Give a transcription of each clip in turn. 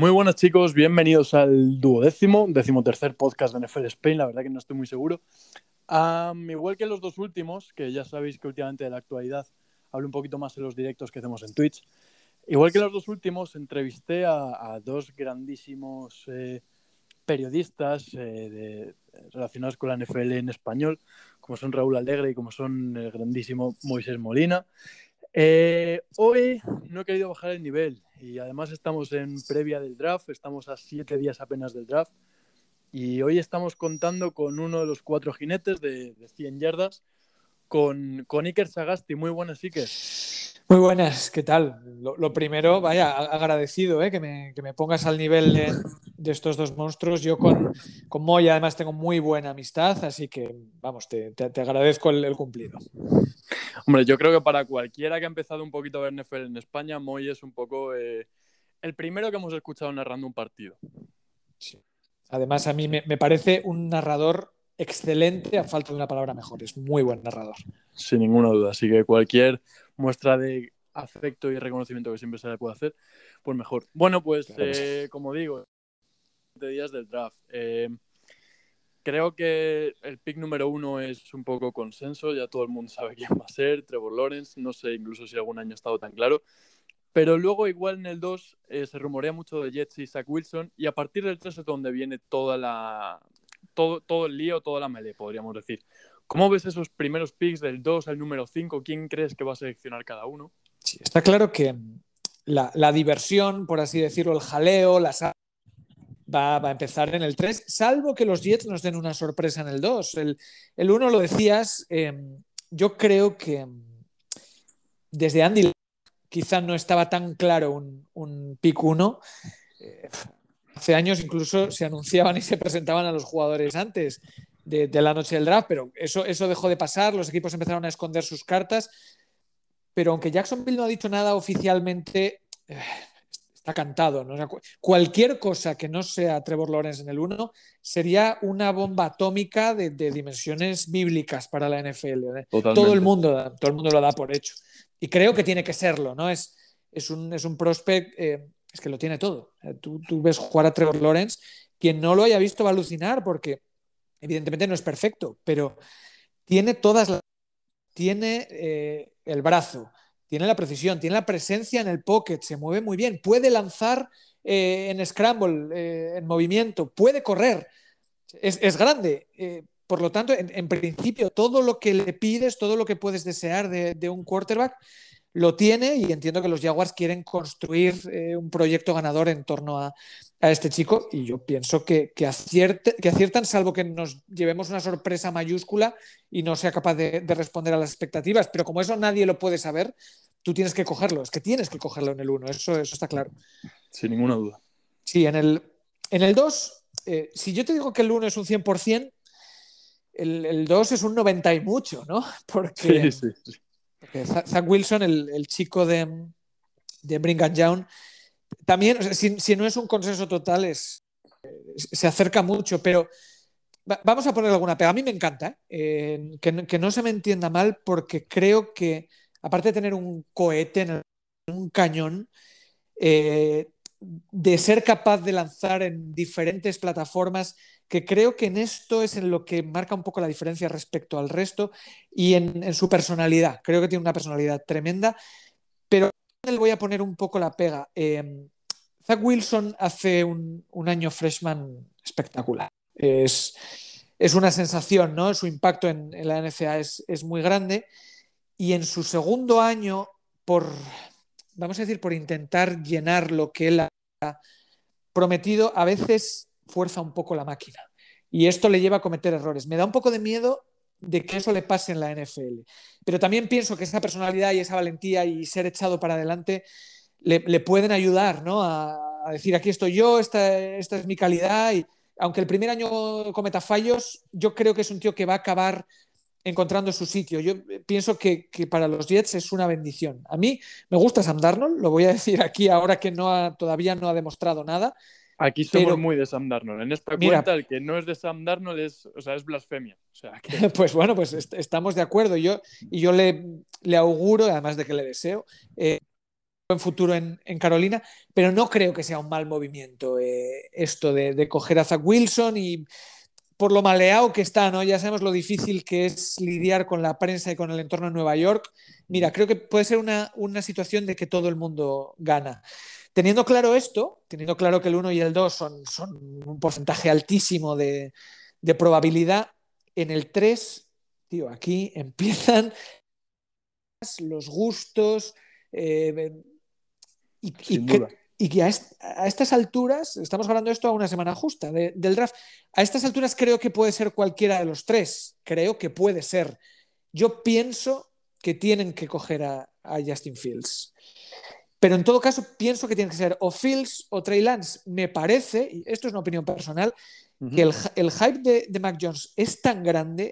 Muy buenas chicos, bienvenidos al duodécimo, decimotercer podcast de NFL Spain, la verdad que no estoy muy seguro. igual que los dos últimos, que ya sabéis que últimamente de la actualidad hablo un poquito más en los directos que hacemos en Twitch, igual que los dos últimos, entrevisté a, dos grandísimos eh, periodistas eh, relacionados con la NFL en español, como son Raúl Alegre y como son el grandísimo Moisés Molina. Eh, hoy no he querido bajar el nivel y además estamos en previa del draft, estamos a siete días apenas del draft y hoy estamos contando con uno de los cuatro jinetes de, de 100 yardas, con, con Iker Sagasti. Muy buenas, Iker. Muy buenas, ¿qué tal? Lo, primero, vaya, agradecido ¿eh? que, me, que, me, pongas al nivel de, estos dos monstruos. Yo con, con Moy además tengo muy buena amistad, así que vamos, te, te, agradezco el, cumplido. Hombre, yo creo que para cualquiera que ha empezado un poquito a ver NFL en España, Moy es un poco eh, el primero que hemos escuchado narrando un partido. Sí. Además, a mí me, me parece un narrador excelente, a falta de una palabra mejor. Es muy buen narrador. Sin ninguna duda. Así que cualquier muestra de afecto y reconocimiento que siempre se le puede hacer, pues mejor. Bueno, pues eh, como digo, de días del draft. Eh, creo que el pick número uno es un poco consenso, ya todo el mundo sabe quién va a ser, Trevor Lawrence, no sé incluso si algún año ha estado tan claro. Pero luego, igual en el 2, eh, se rumorea mucho de Jets y Zach Wilson, y a partir del 3 es donde viene toda la, todo, todo el lío, toda la melee, podríamos decir. ¿Cómo ves esos primeros picks del 2 al número 5? ¿Quién crees que va a seleccionar cada uno? Sí, está claro que la, diversión, por así decirlo, el jaleo, la va, va, a empezar en el 3, salvo que los Jets nos den una sorpresa en el 2. El, el 1 lo decías, em, yo creo que desde Andy quizá no estaba tan claro un, pick 1. Hace años incluso se anunciaban y se presentaban a los jugadores antes de, la noche del draft, pero eso, eso dejó de pasar, los equipos empezaron a esconder sus cartas, pero aunque Jacksonville no ha dicho nada oficialmente, eh, está cantado. cualquier cosa que no sea Trevor Lawrence en el 1 sería una bomba atómica de, dimensiones bíblicas para la NFL. ¿eh? Todo, el mundo, todo el mundo lo da por hecho. Y creo que tiene que serlo, ¿no? Es, es, un, es un prospect eh, es que lo tiene todo. Tú, ves jugar a Trevor Lawrence, quien no lo haya visto va a alucinar porque evidentemente no es perfecto, pero tiene todas las... Tiene eh, el brazo, tiene la precisión, tiene la presencia en el pocket, se mueve muy bien, puede lanzar eh, en scramble, eh, en movimiento, puede correr, es, grande. por lo tanto, en, principio, todo lo que le pides, todo lo que puedes desear de un quarterback, lo tiene y entiendo que los Jaguars quieren construir un proyecto ganador en torno a, este chico y yo pienso que, que, aciertan, salvo que nos llevemos una sorpresa mayúscula y no sea capaz de, responder a las expectativas, pero como eso nadie lo puede saber, tú tienes que cogerlo, es que tienes que cogerlo en el 1, eso, eso está claro. Sin ninguna duda. Sí, en el, en el 2, eh, si yo te digo que el 1 es un 100%, el, 2 es un 90 y mucho, ¿no? Porque... Sí, sí, sí Zach Wilson, el, chico de, de Brigham Young, también, si, no es un consenso total, es, se acerca mucho, pero vamos a poner alguna pega. A mí me encanta, ¿eh? que, no se me entienda mal, porque creo que, aparte de tener un cohete en, un cañón, eh, de ser capaz de lanzar en diferentes plataformas, que creo que en esto es en lo que marca un poco la diferencia respecto al resto y en, su personalidad. Creo que tiene una personalidad tremenda, voy a poner un poco la pega. Eh, Zach Wilson hace un, año freshman espectacular. Es, es, una sensación, ¿no? Su impacto en, la NCA es, es muy grande. Y en su segundo año, por, vamos a decir, por intentar llenar lo que él ha prometido, a veces fuerza un poco la máquina. Y esto le lleva a cometer errores. Me da un poco de miedo de que eso le pase en la NFL. Pero también pienso que esa personalidad y esa valentía y ser echado para adelante le, pueden ayudar ¿no? a, decir, aquí estoy yo, esta, esta es mi calidad. Y aunque el primer año cometa fallos, yo creo que es un tío que va a acabar encontrando su sitio. Yo pienso que, para los Jets es una bendición. A mí me gusta Sam Darnold, lo voy a decir aquí ahora que no todavía no ha demostrado nada. Aquí somos muy de Sam Darnold. En esta cuenta, el que no es de Sam Darnold es, o sea, es blasfemia. pues bueno, pues estamos de acuerdo. Yo, y yo le, le auguro, además de que le deseo, eh, buen futuro en, Carolina, pero no creo que sea un mal movimiento eh, esto de, de, coger a Zach Wilson y por lo maleado que está, ¿no? Ya sabemos lo difícil que es lidiar con la prensa y con el entorno de Nueva York. Mira, creo que puede ser una, situación de que todo el mundo gana. Teniendo claro esto, teniendo claro que el 1 y el 2 son, son un porcentaje altísimo de, probabilidad, en el 3, tío, aquí empiezan los gustos eh, y, y que a, estas alturas, estamos hablando de esto a una semana justa del draft, a estas alturas creo que puede ser cualquiera de los tres, creo que puede ser. Yo pienso que tienen que coger a, Justin Fields. Pero en todo caso, pienso que tiene que ser o Fields o Trey Lance. Me parece, y esto es una opinión personal, que el, hype de, Mac Jones es tan grande.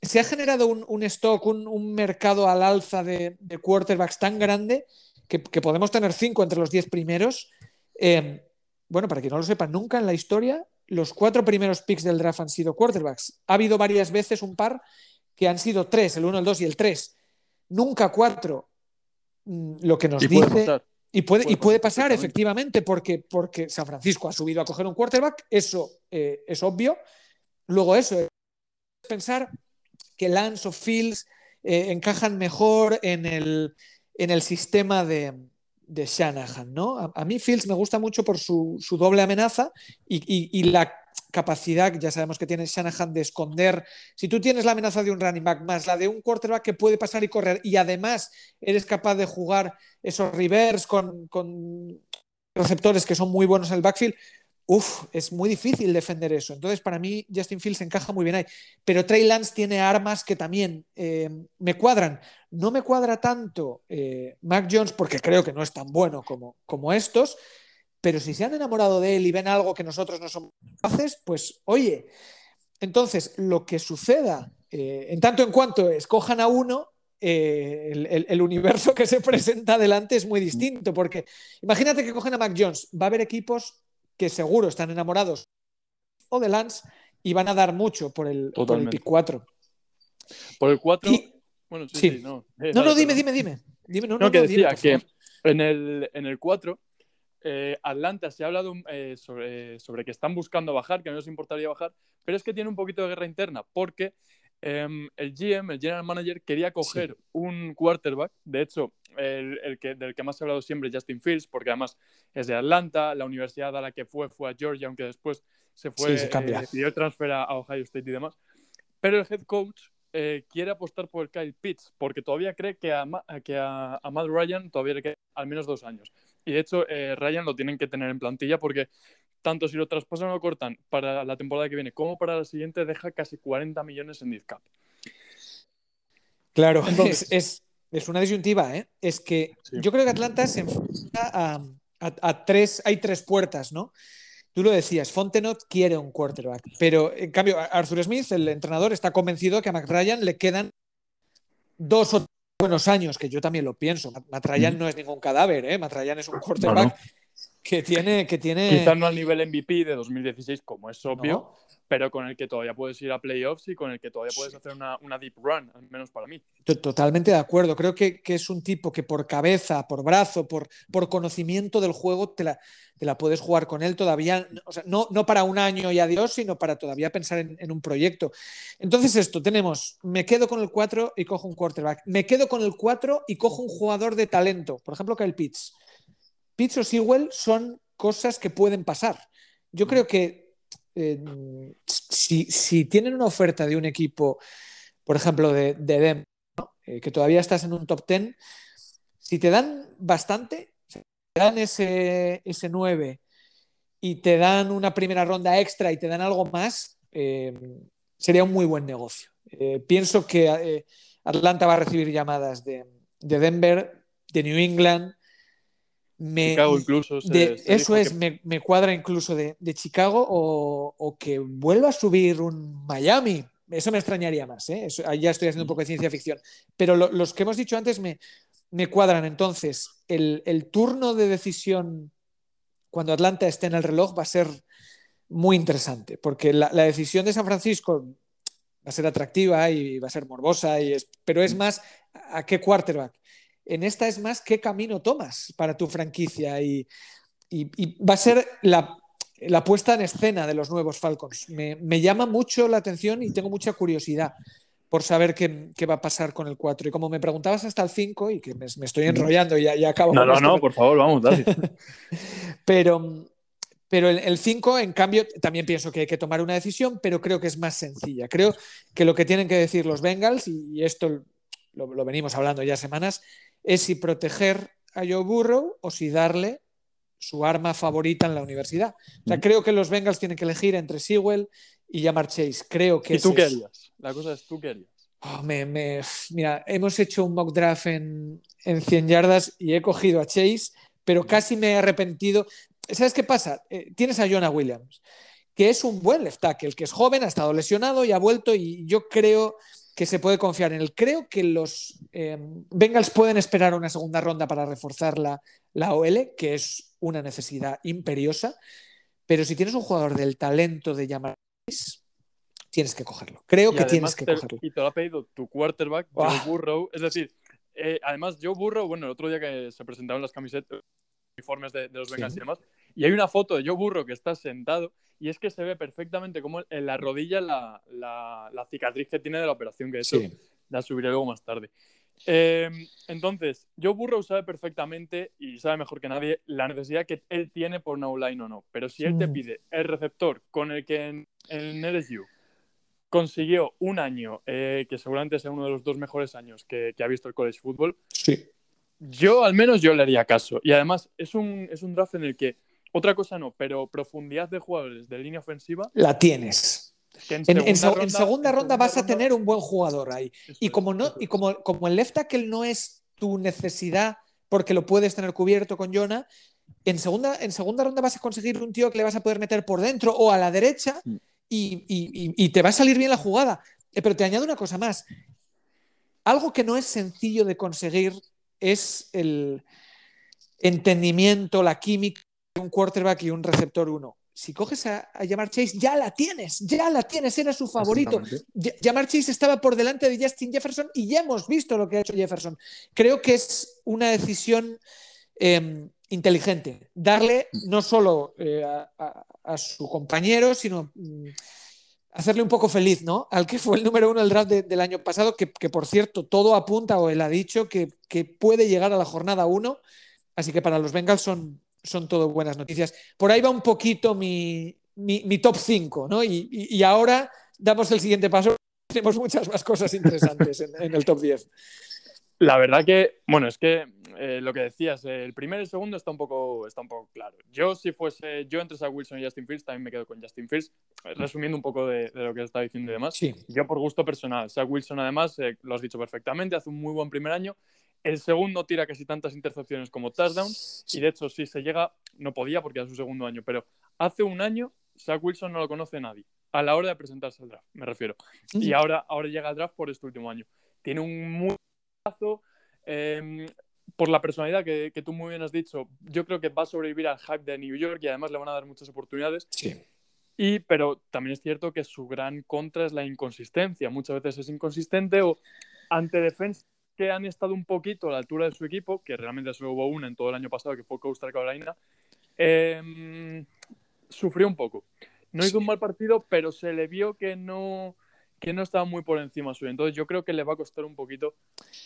se ha generado un, stock, un, mercado al alza de, de, quarterbacks tan grande que, podemos tener cinco entre los diez primeros. Eh, bueno, para que no lo sepa, nunca en la historia los cuatro primeros picks del draft han sido quarterbacks. Ha habido varias veces un par que han sido tres, el uno, el dos y el tres. Nunca cuatro. Mm, lo que nos dice. y puede, y puede pasar, efectivamente, porque, porque San Francisco ha subido a coger un quarterback, eso eh, es obvio. Luego, eso es pensar que Lance o Fields eh, encajan mejor en el, en el sistema de, de Shanahan, ¿no? A, mí Fields me gusta mucho por su, doble amenaza y, la capacidad, ya sabemos que tiene Shanahan, de esconder. Si tú tienes la amenaza de un running back más la de un quarterback que puede pasar y correr y además eres capaz de jugar esos reverse con, con receptores que son muy buenos en el backfield, Uf, es muy difícil defender eso. Entonces, para mí, Justin Fields encaja muy bien ahí. Pero Trey Lance tiene armas que también eh, me cuadran. No me cuadra tanto eh, Mac Jones porque creo que no es tan bueno como, como estos. Pero si se han enamorado de él y ven algo que nosotros no somos capaces, pues oye. Entonces, lo que suceda, eh, en tanto en cuanto escojan a uno, el, universo que se presenta adelante es muy distinto, porque imagínate que cogen a Mac Jones, va a haber equipos que seguro están enamorados o de Lance y van a dar mucho por el, por el pick 4. Por el 4. Bueno, sí, sí. no. Eh, no, no, dime, dime, dime, dime. No, no, que decía que en el, en el 4 eh, Atlanta se ha hablado eh, sobre, sobre, que están buscando bajar, que no les importaría bajar, pero es que tiene un poquito de guerra interna, porque em, el GM, el General Manager, quería coger un quarterback, de hecho, el, que, del que más se ha hablado siempre, Justin Fields, porque además es de Atlanta, la universidad a la que fue fue a Georgia, aunque después se fue, sí, se eh, transfer a Ohio State y demás. Pero el head coach quiere apostar por el Kyle Pitts, porque todavía cree que a, que a, Matt Ryan todavía le queda al menos dos años. Y de hecho, eh, Ryan lo tienen que tener en plantilla porque tanto si lo traspasan o lo cortan para la temporada que viene como para la siguiente, deja casi 40 millones en cap. Claro, es, es una disyuntiva, ¿eh? Es que yo creo que Atlanta se enfrenta a, tres, hay tres puertas, ¿no? Tú lo decías, Fontenot quiere un quarterback, pero en cambio Arthur Smith, el entrenador, está convencido que a McRyan le quedan dos o buenos años, que yo también lo pienso. Matt Ryan no es ningún cadáver, ¿eh? Matt Ryan es un quarterback que tiene, que tiene... Quizás no al nivel MVP de 2016, como es obvio, pero con el que todavía puedes ir a playoffs y con el que todavía puedes hacer una, deep run, al menos para mí. Totalmente de acuerdo. Creo que, es un tipo que por cabeza, por brazo, por, por conocimiento del juego, te la, te la puedes jugar con él todavía, o sea, no, no para un año y adiós, sino para todavía pensar en, un proyecto. Entonces esto, tenemos, me quedo con el 4 y cojo un quarterback. Me quedo con el 4 y cojo un jugador de talento. Por ejemplo, Kyle Pitts. Pitts o Sewell son cosas que pueden pasar. Yo creo que si, tienen una oferta de un equipo, por ejemplo, de, de eh, que todavía estás en un top 10, si te dan bastante, te dan ese, ese 9 y te dan una primera ronda extra y te dan algo más, eh, sería un muy buen negocio. Eh, pienso que Atlanta va a recibir llamadas de, de Denver, de New England, Chicago incluso. eso es, me, cuadra incluso de, Chicago o, que vuelva a subir un Miami. Eso me extrañaría más, ¿eh? ya estoy haciendo un poco de ciencia ficción. Pero los que hemos dicho antes me, me cuadran. Entonces, el, turno de decisión cuando Atlanta esté en el reloj va a ser muy interesante, porque la, decisión de San Francisco va a ser atractiva y va a ser morbosa, y pero es más a qué quarterback. En esta es más qué camino tomas para tu franquicia y, va a ser la, puesta en escena de los nuevos Falcons. Me, llama mucho la atención y tengo mucha curiosidad por saber qué, va a pasar con el 4. Y como me preguntabas hasta el 5, y que me, estoy enrollando y ya, acabo. No, no, no, por favor, vamos, dale. pero, pero el 5, en cambio, también pienso que hay que tomar una decisión, pero creo que es más sencilla. Creo que lo que tienen que decir los Bengals, y esto lo, venimos hablando ya semanas, es si proteger a Joe Burrow o si darle su arma favorita en la universidad. O sea, mm. creo que los Bengals tienen que elegir entre Sewell y Jamar Chase. Creo que ¿Y tú qué harías? La cosa es, ¿tú qué harías? Oh, mira, hemos hecho un mock draft en, en 100 yardas y he cogido a Chase, pero casi me he arrepentido. ¿Sabes qué pasa? Eh, tienes a Jonah Williams, que es un buen left tackle, que es joven, ha estado lesionado y ha vuelto y yo creo que se puede confiar en él. Creo que los eh, Bengals pueden esperar una segunda ronda para reforzar la, la OL, que es una necesidad imperiosa, pero si tienes un jugador del talento de llamar tienes que cogerlo. Creo que tienes que cogerlo. Y te lo ha pedido tu quarterback, Joe Burrow. Es decir, eh, además, Joe Burrow, bueno, el otro día que se presentaron las camisetas, uniformes de, los Bengals y demás, y hay una foto de Joe Burrow que está sentado y es que se ve perfectamente como en la rodilla la, la, cicatriz que tiene de la operación, que eso la subiré luego más tarde. Em, entonces, Joe Burrow sabe perfectamente y sabe mejor que nadie la necesidad que él tiene por no line o no. Pero si él te mm. pide el receptor con el que en, en LSU consiguió un año, eh, que seguramente sea uno de los dos mejores años que, que ha visto el college football, sí. yo al menos yo le haría caso. Y además es un, es un draft en el que otra cosa no, pero profundidad de jugadores de línea ofensiva. La tienes. en, segunda, ronda, vas a tener un buen jugador ahí. y como, no, y como, como el left tackle no es tu necesidad porque lo puedes tener cubierto con Jonah, en segunda, en segunda ronda vas a conseguir un tío que le vas a poder meter por dentro o a la derecha mm. y, te va a salir bien la jugada. Eh, pero te añado una cosa más. Algo que no es sencillo de conseguir es el entendimiento, la química un quarterback y un receptor uno. Si coges a, a Jamar Chase, ya la tienes, ya la tienes, era su favorito. Jamar Chase estaba por delante de Justin Jefferson y ya hemos visto lo que ha hecho Jefferson. Creo que es una decisión em, inteligente, darle no solo eh, a, su compañero, sino mm, hacerle un poco feliz, ¿no? Al que fue el número uno del draft del año pasado, que, por cierto, todo apunta, o él ha dicho, que, que puede llegar a la jornada uno. Así que para los Bengals son, son todo buenas noticias. Por ahí va un poquito mi, top 5, ¿no? Y, ahora damos el siguiente paso. Tenemos muchas más cosas interesantes en, el top 10. La verdad que, bueno, es que eh, lo que decías, el primero y el segundo está un poco, está un poco claro. Yo, si fuese yo entre Zach Wilson y Justin Fields, también me quedo con Justin Fields, resumiendo un poco de, lo que está diciendo y demás. Sí. Yo, por gusto personal, Zach Wilson, además, eh, lo has dicho perfectamente, hace un muy buen primer año el segundo tira casi tantas intercepciones como touchdowns. Y de hecho, si se llega, no podía porque era su segundo año, pero hace un año Zach Wilson no lo conoce nadie. A la hora de presentarse al draft, me refiero. Y ahora, ahora llega al draft por este último año. Tiene un muy eh, por la personalidad que, tú muy bien has dicho, yo creo que va a sobrevivir al hype de New York y además le van a dar muchas oportunidades. Sí. Y, pero también es cierto que su gran contra es la inconsistencia. Muchas veces es inconsistente o ante defensa que han estado un poquito a la altura de su equipo, que realmente solo hubo una en todo el año pasado, que fue Coastal Carolina, em, sufrió un poco. No hizo un mal partido, pero se le vio que no, que no estaba muy por encima suyo. Entonces yo creo que le va a costar un poquito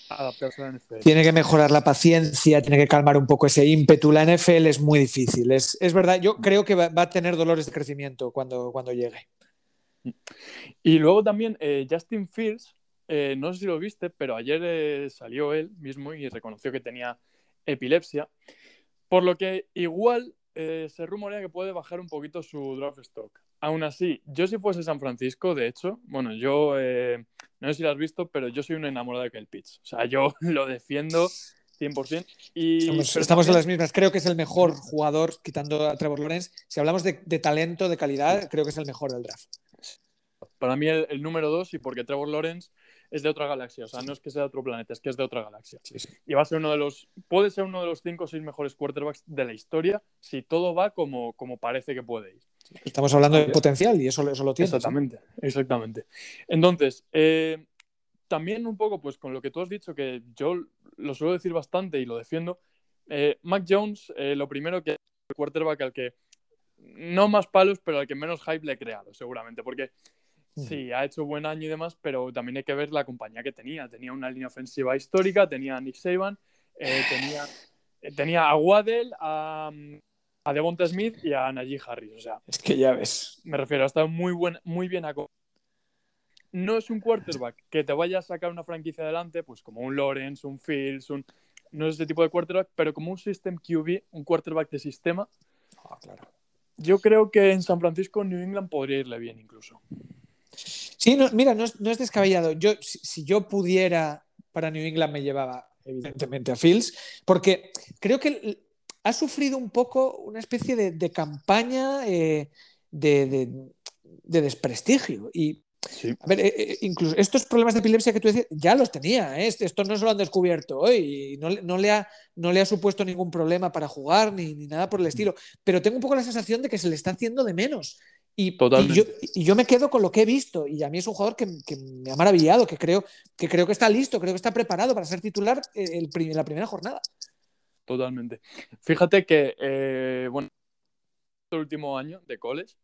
adaptarse a la NFL. Tiene que mejorar la paciencia, tiene que calmar un poco ese ímpetu. La NFL es muy difícil. Es, es verdad, yo creo que va, a tener dolores de crecimiento cuando, cuando llegue. Y luego también eh, Justin Fields, eh, no sé si lo viste, pero ayer eh, salió él mismo y reconoció que tenía epilepsia, por lo que igual eh, se rumorea que puede bajar un poquito su draft stock. Aún así, yo si fuese San Francisco, de hecho, bueno, yo no sé si lo has visto, pero yo soy un enamorado de Kyle Pitts. O sea, yo lo defiendo 100%. Y, estamos, en las mismas. Creo que es el mejor jugador, quitando a Trevor Lawrence. Si hablamos de, talento, de calidad, creo que es el mejor del draft. Para mí el, el número dos, y porque Trevor Lawrence es de otra galaxia. O sea, no es que sea de otro planeta, es que es de otra galaxia. Y va a ser uno de los, puede ser uno de los cinco o seis mejores quarterbacks de la historia si todo va como, como parece que puede ir. Estamos hablando de potencial y eso, eso lo tiene. Exactamente, exactamente. Entonces, eh, también un poco, pues con lo que tú has dicho, que yo lo suelo decir bastante y lo defiendo. Eh, Mac Jones, eh, lo primero que el quarterback al que no más palos, pero al que menos hype le he creado, seguramente, porque sí, ha hecho buen año y demás, pero también hay que ver la compañía que tenía. Tenía una línea ofensiva histórica, tenía a Nick Saban, eh, tenía, tenía a Waddell, a, a Devonta Smith y a Najee Harris. O sea, es que ya ves. Me refiero, ha estado muy, buen, muy bien a no es un quarterback que te vaya a sacar una franquicia adelante, pues como un Lawrence, un Fields, un... no es ese tipo de quarterback, pero como un system QB, un quarterback de sistema. Ah, claro. Yo creo que en San Francisco, New England podría irle bien incluso. Sí, mira, no es, descabellado. Yo, si, yo pudiera para New England me llevaba evidentemente a Fields, porque creo que ha sufrido un poco una especie de, campaña eh, de, de, desprestigio. Y a ver, eh, eh, incluso estos problemas de epilepsia que tú decías, ya los tenía, ¿eh? esto no se lo han descubierto hoy, y no, le ha, no le ha supuesto ningún problema para jugar ni, nada por el estilo, pero tengo un poco la sensación de que se le está haciendo de menos. Y, y, yo, me quedo con lo que he visto, y a mí es un jugador que, me ha maravillado, que creo, que creo que está listo, creo que está preparado para ser titular en la primera jornada. Totalmente. Fíjate que, bueno, el último año de college,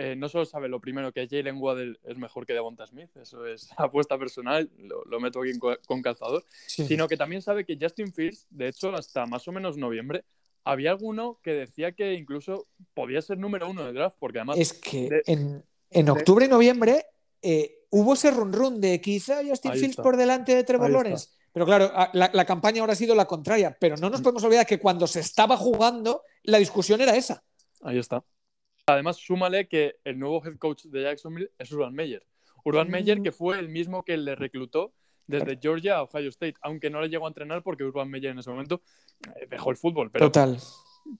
eh, no solo sabe lo primero que Jalen Waddell es mejor que Devonta Smith, eso es apuesta personal, lo, meto aquí con, calzador, sino que también sabe que Justin Fields, de hecho, hasta más o menos noviembre, había alguno que decía que incluso podía ser número uno de draft, porque además... Es que en, octubre y noviembre eh, hubo ese run run de quizá Justin Fields por delante de Trevor Lawrence. Pero claro, la, la, campaña ahora ha sido la contraria. Pero no nos mm. podemos olvidar que cuando se estaba jugando, la discusión era esa. Ahí está. Además, súmale que el nuevo head coach de Jacksonville es Urban Meyer. Urban Meyer, mm. que fue el mismo que le reclutó desde Georgia a Ohio State, aunque no le llegó a entrenar porque Urban Meyer en ese momento eh, dejó el fútbol. Pero, Total.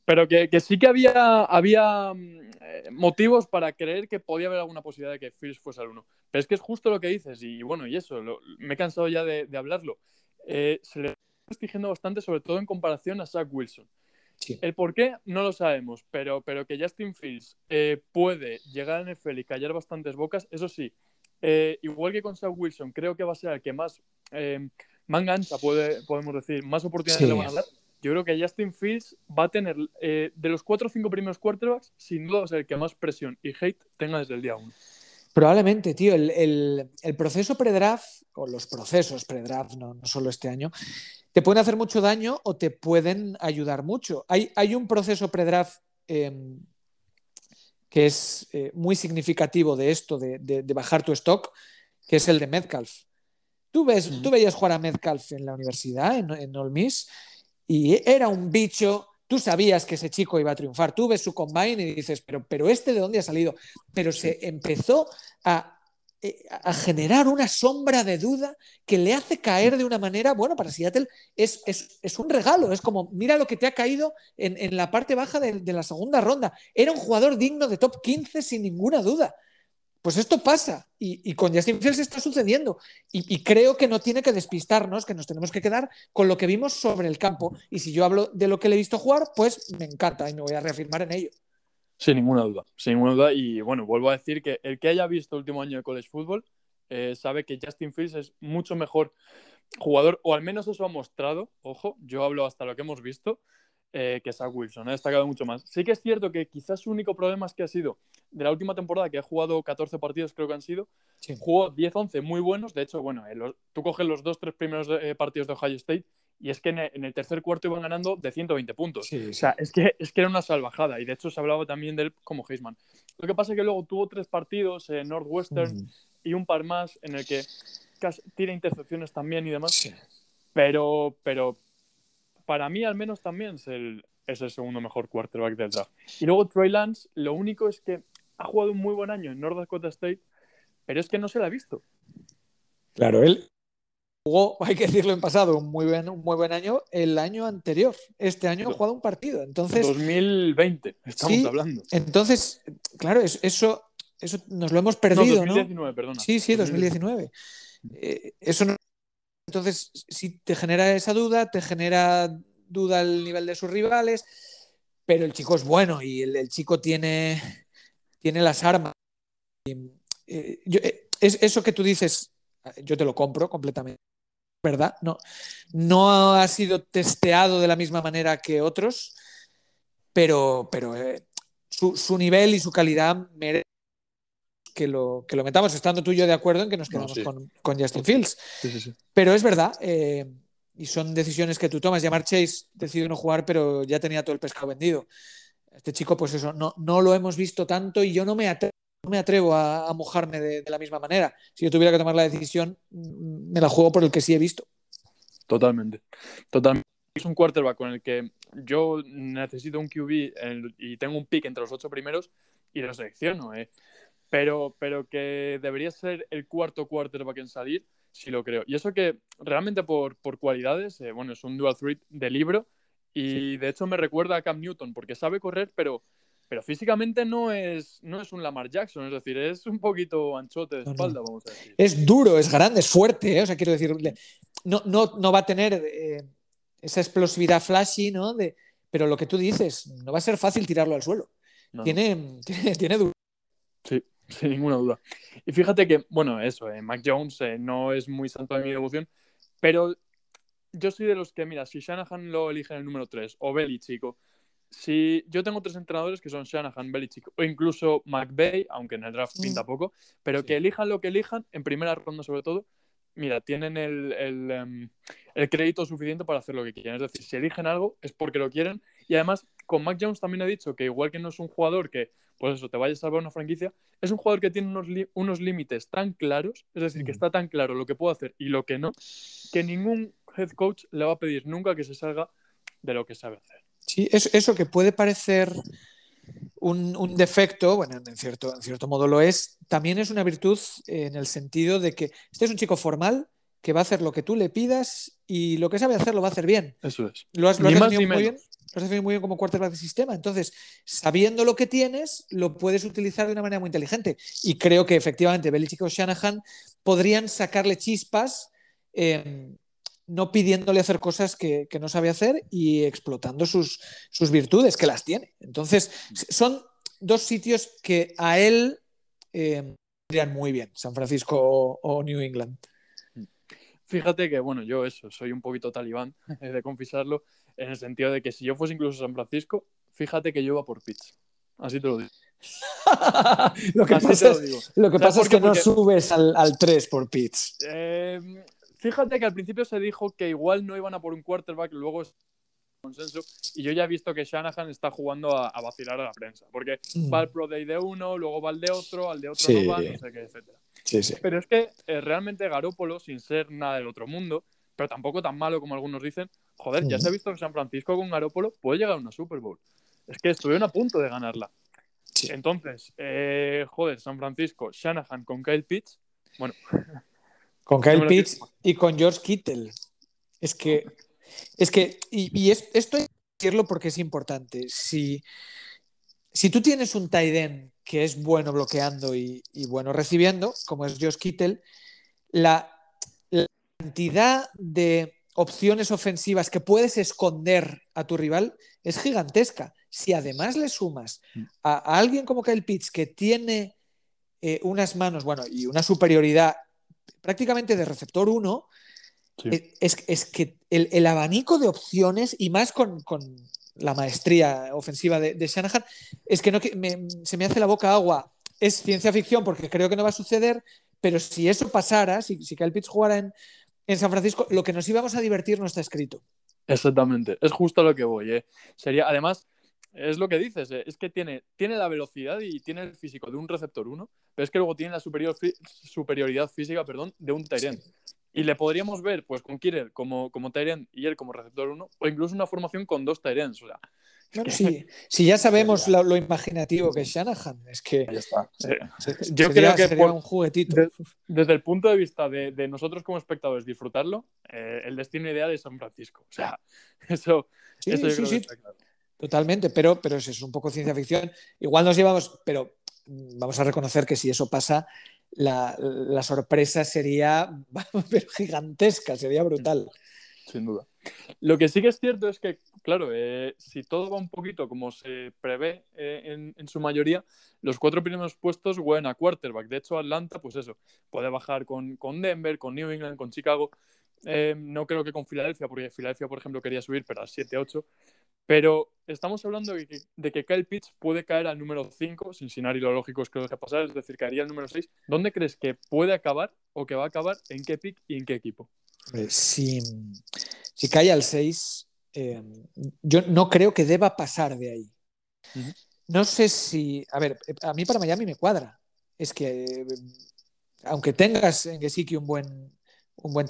Pero que, sí que había, había mm, eh, motivos para creer que podía haber alguna posibilidad de que Fields fuese al uno. Pero es que es justo lo que dices, y bueno, y eso, me he cansado ya de, hablarlo. Eh, se le está exigiendo bastante, sobre todo en comparación a Zach Wilson. El por qué no lo sabemos, pero, pero que Justin Fields eh, puede llegar a NFL y callar bastantes bocas, eso sí, eh, igual que con Zach Wilson, creo que va a ser el que más eh, manganza, puede, podemos decir, más oportunidades le van a dar. Yo creo que Justin Fields va a tener, de los cuatro o cinco primeros quarterbacks, sin duda va a ser el que más presión y hate tenga desde el día uno. Probablemente, tío. El, proceso pre-draft, o los procesos pre-draft, no, no, solo este año, te pueden hacer mucho daño o te pueden ayudar mucho. Hay, hay un proceso pre-draft em, que es eh, muy significativo de esto, de, bajar tu stock, que es el de Metcalf. Tú, ves, tú veías jugar a Metcalf en la universidad, en, en Ole Miss, y era un bicho Tú sabías que ese chico iba a triunfar. Tú ves su combine y dices, pero, pero este de dónde ha salido. Pero se empezó a, a generar una sombra de duda que le hace caer de una manera, bueno, para Seattle es, es, un regalo, es como, mira lo que te ha caído en, la parte baja de, de, la segunda ronda. Era un jugador digno de top 15 sin ninguna duda. Pues esto pasa y, con Justin Fields está sucediendo y, creo que no tiene que despistarnos, que nos tenemos que quedar con lo que vimos sobre el campo y si yo hablo de lo que le he visto jugar, pues me encanta y me voy a reafirmar en ello. Sin ninguna duda, sin ninguna duda y bueno, vuelvo a decir que el que haya visto el último año de college football eh, sabe que Justin Fields es mucho mejor jugador o al menos eso ha mostrado, ojo, yo hablo hasta lo que hemos visto eh, que Zach Wilson. Ha destacado mucho más. Sí que es cierto que quizás su único problema es que ha sido de la última temporada, que ha jugado 14 partidos, creo que han sido, jugó 10-11 muy buenos. De hecho, bueno, tú coges los dos, tres primeros eh, partidos de Ohio State y es que en el, tercer cuarto iban ganando de 120 puntos. O sea, es que, es que era una salvajada y de hecho se hablaba también de él como Heisman. Lo que pasa es que luego tuvo tres partidos en Northwestern y un par más en el que tira intercepciones también y demás. Pero, pero para mí al menos también es el, segundo mejor quarterback del draft. Y luego Trey Lance, lo único es que ha jugado un muy buen año en North Dakota State, pero es que no se la ha visto. Claro, él jugó, hay que decirlo en pasado, un muy buen, un muy buen año el año anterior. Este año ha jugado un partido. Entonces, 2020, estamos hablando. Entonces, claro, eso, eso nos lo hemos perdido. No, 2019, perdona. Sí, sí, 2019. Eh, eso no entonces, si te genera esa duda, te genera duda el nivel de sus rivales, pero el chico es bueno y el, chico tiene, tiene las armas. Eh, eh, es, eso que tú dices, yo te lo compro completamente. ¿Verdad? No, no ha sido testeado de la misma manera que otros, pero, pero eh, su, su, nivel y su calidad merece que lo, que lo metamos, estando tú y yo de acuerdo en que nos quedamos no, sí. con, con, Justin Fields. Sí, pero es verdad, eh, y son decisiones que tú tomas. Llamar Chase decidió no jugar, pero ya tenía todo el pescado vendido. Este chico, pues eso, no, no lo hemos visto tanto y yo no me atrevo me atrevo a, a mojarme de, de, la misma manera. Si yo tuviera que tomar la decisión, mm, me la juego por el que sí he visto. Totalmente. Totalmente. Es un quarterback con el que yo necesito un QB en, y tengo un pick entre los ocho primeros y lo selecciono. ¿eh? Pero, pero que debería ser el cuarto quarterback en salir, sí lo creo. Y eso que realmente por, por cualidades, eh, bueno, es un dual threat de libro y sí. de hecho me recuerda a Cam Newton porque sabe correr, pero pero físicamente no es, no es un Lamar Jackson, es decir, es un poquito anchote de espalda, vamos a decir. Es duro, es grande, es fuerte, ¿eh? o sea, quiero decir, no, no, no va a tener eh, esa explosividad flashy, ¿no? De, pero lo que tú dices, no va a ser fácil tirarlo al suelo. No, tiene, tiene, tiene duro. Sí, sin ninguna duda. Y fíjate que, bueno, eso, eh, Mac Jones eh, no es muy santo de mi devoción, pero yo soy de los que, mira, si Shanahan lo elige en el número 3 o Belichick, chico si yo tengo tres entrenadores que son Shanahan, Belichick o incluso McVay, aunque en el draft pinta poco, pero sí. que elijan lo que elijan, en primera ronda sobre todo, mira, tienen el, el, um, el, crédito suficiente para hacer lo que quieren. Es decir, si eligen algo es porque lo quieren. Y además, con Mac Jones también he dicho que igual que no es un jugador que, pues eso, te vaya a salvar una franquicia, es un jugador que tiene unos, unos límites tan claros, es decir, que está tan claro lo que puede hacer y lo que no, que ningún head coach le va a pedir nunca que se salga de lo que sabe hacer. Sí, eso, eso que puede parecer un, un, defecto, bueno, en cierto, en cierto modo lo es, también es una virtud en el sentido de que este es un chico formal que va a hacer lo que tú le pidas y lo que sabe hacer lo va a hacer bien. Eso es. Lo has, lo has definido muy bien. Lo has definido muy bien como quarterback de sistema. Entonces, sabiendo lo que tienes, lo puedes utilizar de una manera muy inteligente. Y creo que efectivamente Belichick o Shanahan podrían sacarle chispas eh, no pidiéndole hacer cosas que, que, no sabe hacer y explotando sus, sus, virtudes, que las tiene. Entonces, son dos sitios que a él eh, irían muy bien, San Francisco o, o, New England. Fíjate que, bueno, yo eso, soy un poquito talibán, he de confesarlo, en el sentido de que si yo fuese incluso San Francisco, fíjate que yo iba por Pitts. Así te lo digo. lo que Así pasa, es, lo que, pasa es que no subes al, al 3 por Pitts. Eh, fíjate que al principio se dijo que igual no iban a por un quarterback, luego es consenso. Y yo ya he visto que Shanahan está jugando a, a vacilar a la prensa, porque mm. va al Pro Day de uno, luego va al de otro, al de otro sí. no va, no sé qué, etc. Sí, sí. Pero es que eh, realmente Garópolo, sin ser nada del otro mundo, pero tampoco tan malo como algunos dicen, joder, mm. ya se ha visto que San Francisco con Garópolo puede llegar a una Super Bowl. Es que estuvieron a punto de ganarla. Sí. Entonces, eh, joder, San Francisco, Shanahan con Kyle Pitts, bueno. Con Kyle Pitts y con George Kittle. Es que, es que, y, y es, esto hay que decirlo porque es importante. Si, si tú tienes un tight end que es bueno bloqueando y, y bueno recibiendo, como es George Kittle, la, la, cantidad de opciones ofensivas que puedes esconder a tu rival es gigantesca. Si además le sumas a, a alguien como Kyle Pitts que tiene eh, unas manos, bueno, y una superioridad prácticamente de receptor 1, sí. es, es, que el, el, abanico de opciones, y más con, con la maestría ofensiva de, de, Shanahan, es que no, me, se me hace la boca agua. Es ciencia ficción porque creo que no va a suceder, pero si eso pasara, si, si Kyle Pitts jugara en, en San Francisco, lo que nos íbamos a divertir no está escrito. Exactamente, es justo a lo que voy. ¿eh? Sería, además, es lo que dices, ¿eh? es que tiene, tiene la velocidad y tiene el físico de un receptor 1, pero es que luego tiene la superior, superioridad física perdón, de un Tyrant. Y le podríamos ver pues con Kirill como, como Tyrant y él como receptor 1, o incluso una formación con dos Tyrants. O sea, sí. si ya sabemos lo, lo, imaginativo que es Shanahan, es que ya está. Sí. Yo sería, creo que por, un juguetito. De, desde el punto de vista de, de nosotros como espectadores disfrutarlo, eh, el destino ideal es San Francisco. O sea, eso, sí, eso sí, sí. claro. Totalmente, pero, pero es un poco ciencia ficción. Igual nos llevamos, pero vamos a reconocer que si eso pasa, la, sorpresa sería gigantesca, sería brutal. Sin duda. Lo que sí que es cierto es que, claro, eh, si todo va un poquito como se prevé eh, en, en, su mayoría, los cuatro primeros puestos huelen a quarterback. De hecho, Atlanta, pues eso, puede bajar con, con Denver, con New England, con Chicago. Eh, no creo que con Filadelfia, porque Filadelfia, por ejemplo, quería subir, pero a 7-8. Pero estamos hablando de que, de que Kyle Pitts puede caer al número 5, Cincinnati lo lógico es que lo deje pasar, es decir, caería al número 6. ¿Dónde crees que puede acabar o que va a acabar? ¿En qué pick y en qué equipo? Si, si cae al 6, eh, yo no creo que deba pasar de ahí. Uh -huh. No sé si. A ver, a mí para Miami me cuadra. Es que, eh, aunque tengas en Gesicki un buen, un buen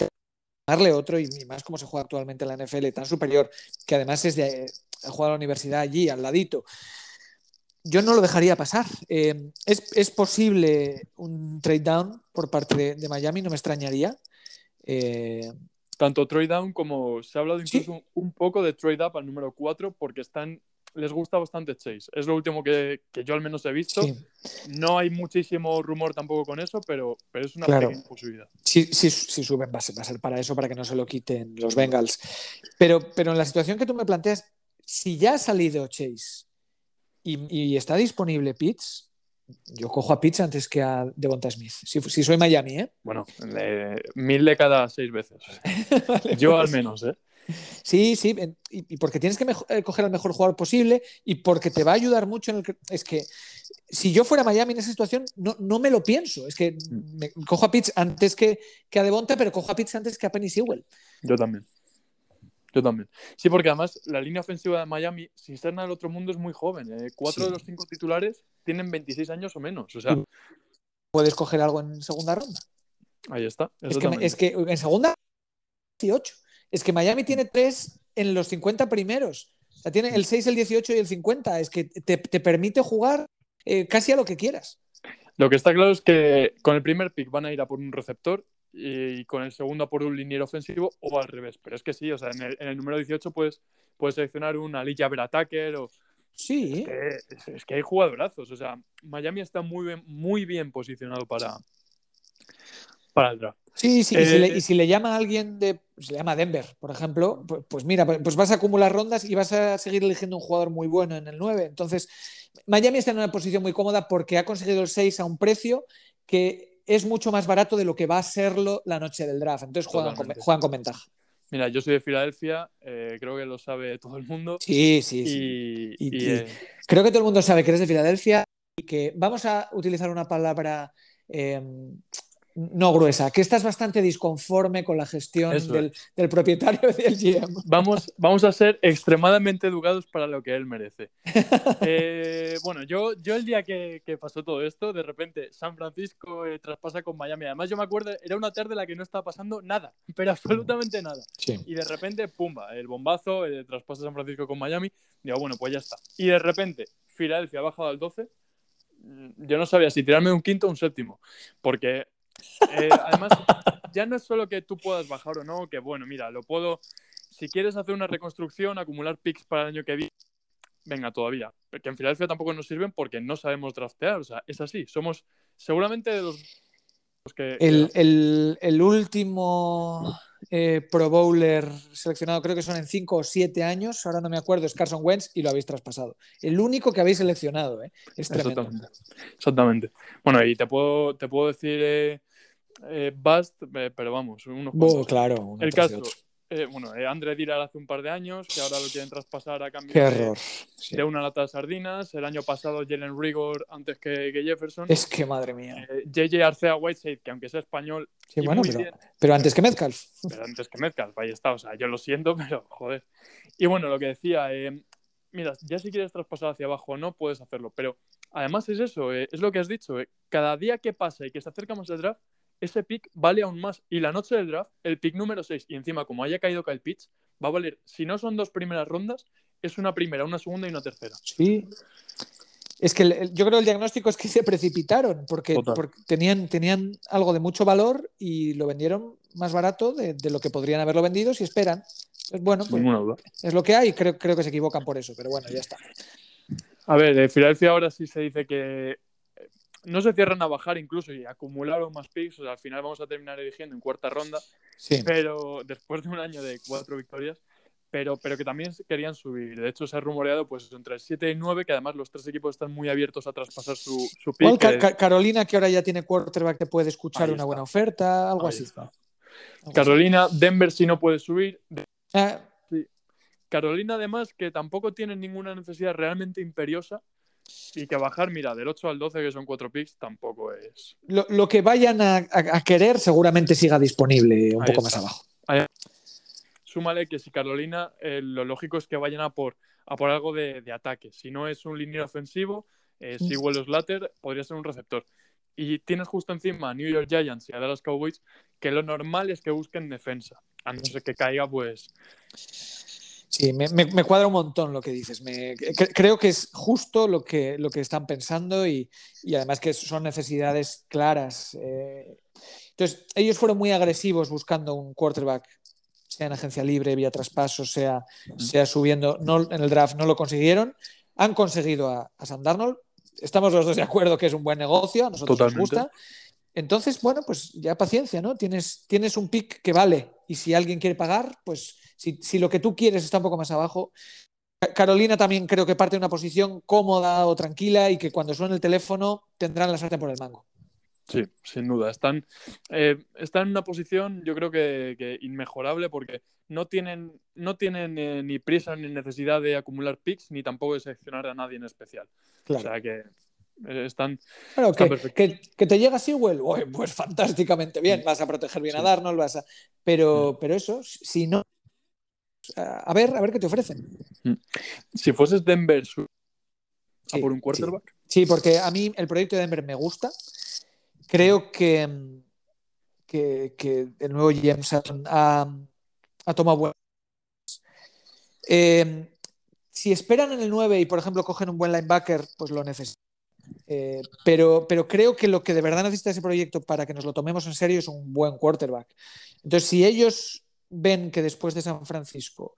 darle otro y, más como se juega actualmente en la NFL, tan superior, que además es de ha jugado a la universidad allí, al ladito. Yo no lo dejaría pasar. Eh, ¿es, ¿es, posible un trade down por parte de, de Miami, no me extrañaría. Eh, Tanto trade down como se ha hablado incluso ¿sí? un, un, poco de trade up al número 4 porque están les gusta bastante Chase. Es lo último que, que yo al menos he visto. Sí. No hay muchísimo rumor tampoco con eso, pero, pero es una claro. pequeña posibilidad. Si, si, si suben, va a, ser, va a, ser, para eso, para que no se lo quiten los Bengals. Pero, pero en la situación que tú me planteas, si ya ha salido Chase y, y está disponible Pitts, yo cojo a Pitts antes que a Devonta Smith. Si, si soy Miami, ¿eh? Bueno, eh, mil de cada seis veces. vale, yo pues... al menos, ¿eh? Sí, sí, y porque tienes que eh, coger al mejor jugador posible y porque te va a ayudar mucho en el... Es que si yo fuera Miami en esa situación, no, no me lo pienso. Es que me cojo a Pitts antes que, que a Devonta, pero cojo a Pitts antes que a Penny Sewell. Yo también. Yo también. Sí, porque además la línea ofensiva de Miami, sin ser nada del otro mundo, es muy joven. ¿eh? Cuatro sí. de los cinco titulares tienen 26 años o menos. O sea, ¿Puedes coger algo en segunda ronda? Ahí está. Es que, es que en segunda, 18. Es que Miami tiene tres en los 50 primeros. O sea, tiene el 6, el 18 y el 50. Es que te, te permite jugar eh, casi a lo que quieras. Lo que está claro es que con el primer pick van a ir a por un receptor y con el segundo a por un liniero ofensivo o al revés. Pero es que sí, o sea, en el, en el número 18 puedes, puedes seleccionar un Aliyah Attacker o... Sí. Es que, es, es que, hay jugadorazos. O sea, Miami está muy bien, muy bien posicionado para, para el draft. Sí, sí, eh, y, si le, y, si le, llama a alguien de. Se le llama Denver, por ejemplo, pues, pues, mira, pues vas a acumular rondas y vas a seguir eligiendo un jugador muy bueno en el 9. Entonces, Miami está en una posición muy cómoda porque ha conseguido el 6 a un precio que es mucho más barato de lo que va a serlo la noche del draft. Entonces juegan, con, juegan con, ventaja. Mira, yo soy de Filadelfia, eh, creo que lo sabe todo el mundo. Sí, sí, sí. Y, y, y eh... creo que todo el mundo sabe que eres de Filadelfia y que vamos a utilizar una palabra. Eh, no gruesa, que estás bastante disconforme con la gestión del, propietario del GM. Vamos, vamos a ser extremadamente educados para lo que él merece. eh, bueno, yo, yo el día que, que, pasó todo esto, de repente San Francisco eh, traspasa con Miami. Además, yo me acuerdo, era una tarde en la que no estaba pasando nada, pero absolutamente nada. Sí. Y de repente, pumba, el bombazo, eh, traspasa San Francisco con Miami. Digo, bueno, pues ya está. Y de repente, Filadelfia ha bajado al 12 yo no sabía si tirarme un quinto o un séptimo, porque eh, además, ya no es solo que tú puedas bajar o no, que bueno, mira, lo puedo. Si quieres hacer una reconstrucción, acumular picks para el año que viene, venga, todavía. Que en Filadelfia tampoco nos sirven porque no sabemos draftear. O sea, es así. Somos seguramente de los. Que, el, el, el, último eh, Pro Bowler seleccionado, creo que son en 5 o 7 años, ahora no me acuerdo, es Carson Wentz y lo habéis traspasado. El único que habéis seleccionado, ¿eh? es tremendo. Exactamente. Exactamente. Bueno, y te puedo, te puedo decir. Eh, eh, Bust, eh, pero vamos, unos oh, claro, El caso, eh, bueno, André Dirar hace un par de años, que ahora lo quieren traspasar a cambio Qué error. De, sí. de, una lata de sardinas. El año pasado Jalen Rigor antes que, que, Jefferson. Es que madre mía. JJ Arcea Whiteside, que aunque sea español. Sí, bueno, pero, bien, pero, antes que Metcalf. Pero antes que Metcalf, ahí está. O sea, yo lo siento, pero joder. Y bueno, lo que decía, eh, mira, ya si quieres traspasar hacia abajo o no, puedes hacerlo. Pero además es eso, eh, es lo que has dicho. Eh, cada día que pasa y que se acerca más el draft, ese pick vale aún más. Y la noche del draft, el pick número 6, y encima, como haya caído Kyle Pitts, va a valer, si no son dos primeras rondas, es una primera, una segunda y una tercera. Sí. Es que el, yo creo que el diagnóstico es que se precipitaron porque, porque, tenían, tenían algo de mucho valor y lo vendieron más barato de, de lo que podrían haberlo vendido si esperan. Pues bueno, pues es lo que hay. Creo, creo que se equivocan por eso, pero bueno, ya está. A ver, de Filadelfia ahora sí se dice que no se cierran a bajar incluso y acumularon más picks. O sea, al final vamos a terminar eligiendo en cuarta ronda. Sí. Pero después de un año de cuatro victorias, pero, pero que también querían subir. De hecho, se ha rumoreado pues entre el 7 y 9, que además los tres equipos están muy abiertos a traspasar su, su pick. Well, Ca Carolina, que ahora ya tiene quarterback, te puede escuchar una buena oferta, algo Ahí así. Está. Carolina, Denver si no puede subir. Ah, Sí. Carolina, además, que tampoco tiene ninguna necesidad realmente imperiosa. Y que bajar, mira, del 8 al 12, que son 4 picks, tampoco es. lo, lo que vayan a, querer seguramente siga disponible un Ahí poco más abajo. Súmale que si Carolina, eh, lo lógico es que vayan a por, a por algo de, de ataque. Si no es un liniero ofensivo, eh, si. Will Slater podría ser un receptor. Y tienes justo encima a New York Giants y a Dallas Cowboys, que lo normal es que busquen defensa. A no ser que caiga, pues. Sí, me, me- me cuadra un montón lo que dices. Me- cre- creo que es justo lo que, lo que están pensando y, y además que son necesidades claras. eh. Entonces, ellos fueron muy agresivos buscando un quarterback, sea en agencia libre, vía traspaso, sea, sea subiendo. No, en el draft no lo consiguieron. Han conseguido a, a Sam Darnold. Estamos los dos de acuerdo que es un buen negocio, a nosotros Totalmente. nos gusta. Entonces, bueno, pues ya paciencia, ¿no? Tienes, tienes un pick que vale y si alguien quiere pagar, pues si, si lo que tú quieres está un poco más abajo. Ca- Carolina también creo que parte de una posición cómoda o tranquila y que cuando suene el teléfono tendrán la sartén por el mango. Sí, sin duda. Están, eh, están en una posición, yo creo que, que inmejorable, porque no tienen, no tienen eh, ni prisa ni necesidad de acumular picks, ni tampoco de seleccionar a nadie en especial. O sea que eh, están. Claro, Está que, perfecto. que, que te llega Sewell, uy, pues fantásticamente bien, vas a proteger bien a Sí. Darnold, vas a... Pero, pero eso, si no... A ver, a ver qué te ofrecen. Si fueses Denver su- a Sí, por un quarterback, Sí, porque a mí el proyecto de Denver me gusta. Creo que, que, que el nuevo James ha tomado buenas. Eh, si esperan en el 9 y, por ejemplo, cogen un buen linebacker, pues lo necesitan. Eh, pero, pero creo que lo que de verdad necesita ese proyecto para que nos lo tomemos en serio es un buen quarterback. Entonces, si ellos ven que después de San Francisco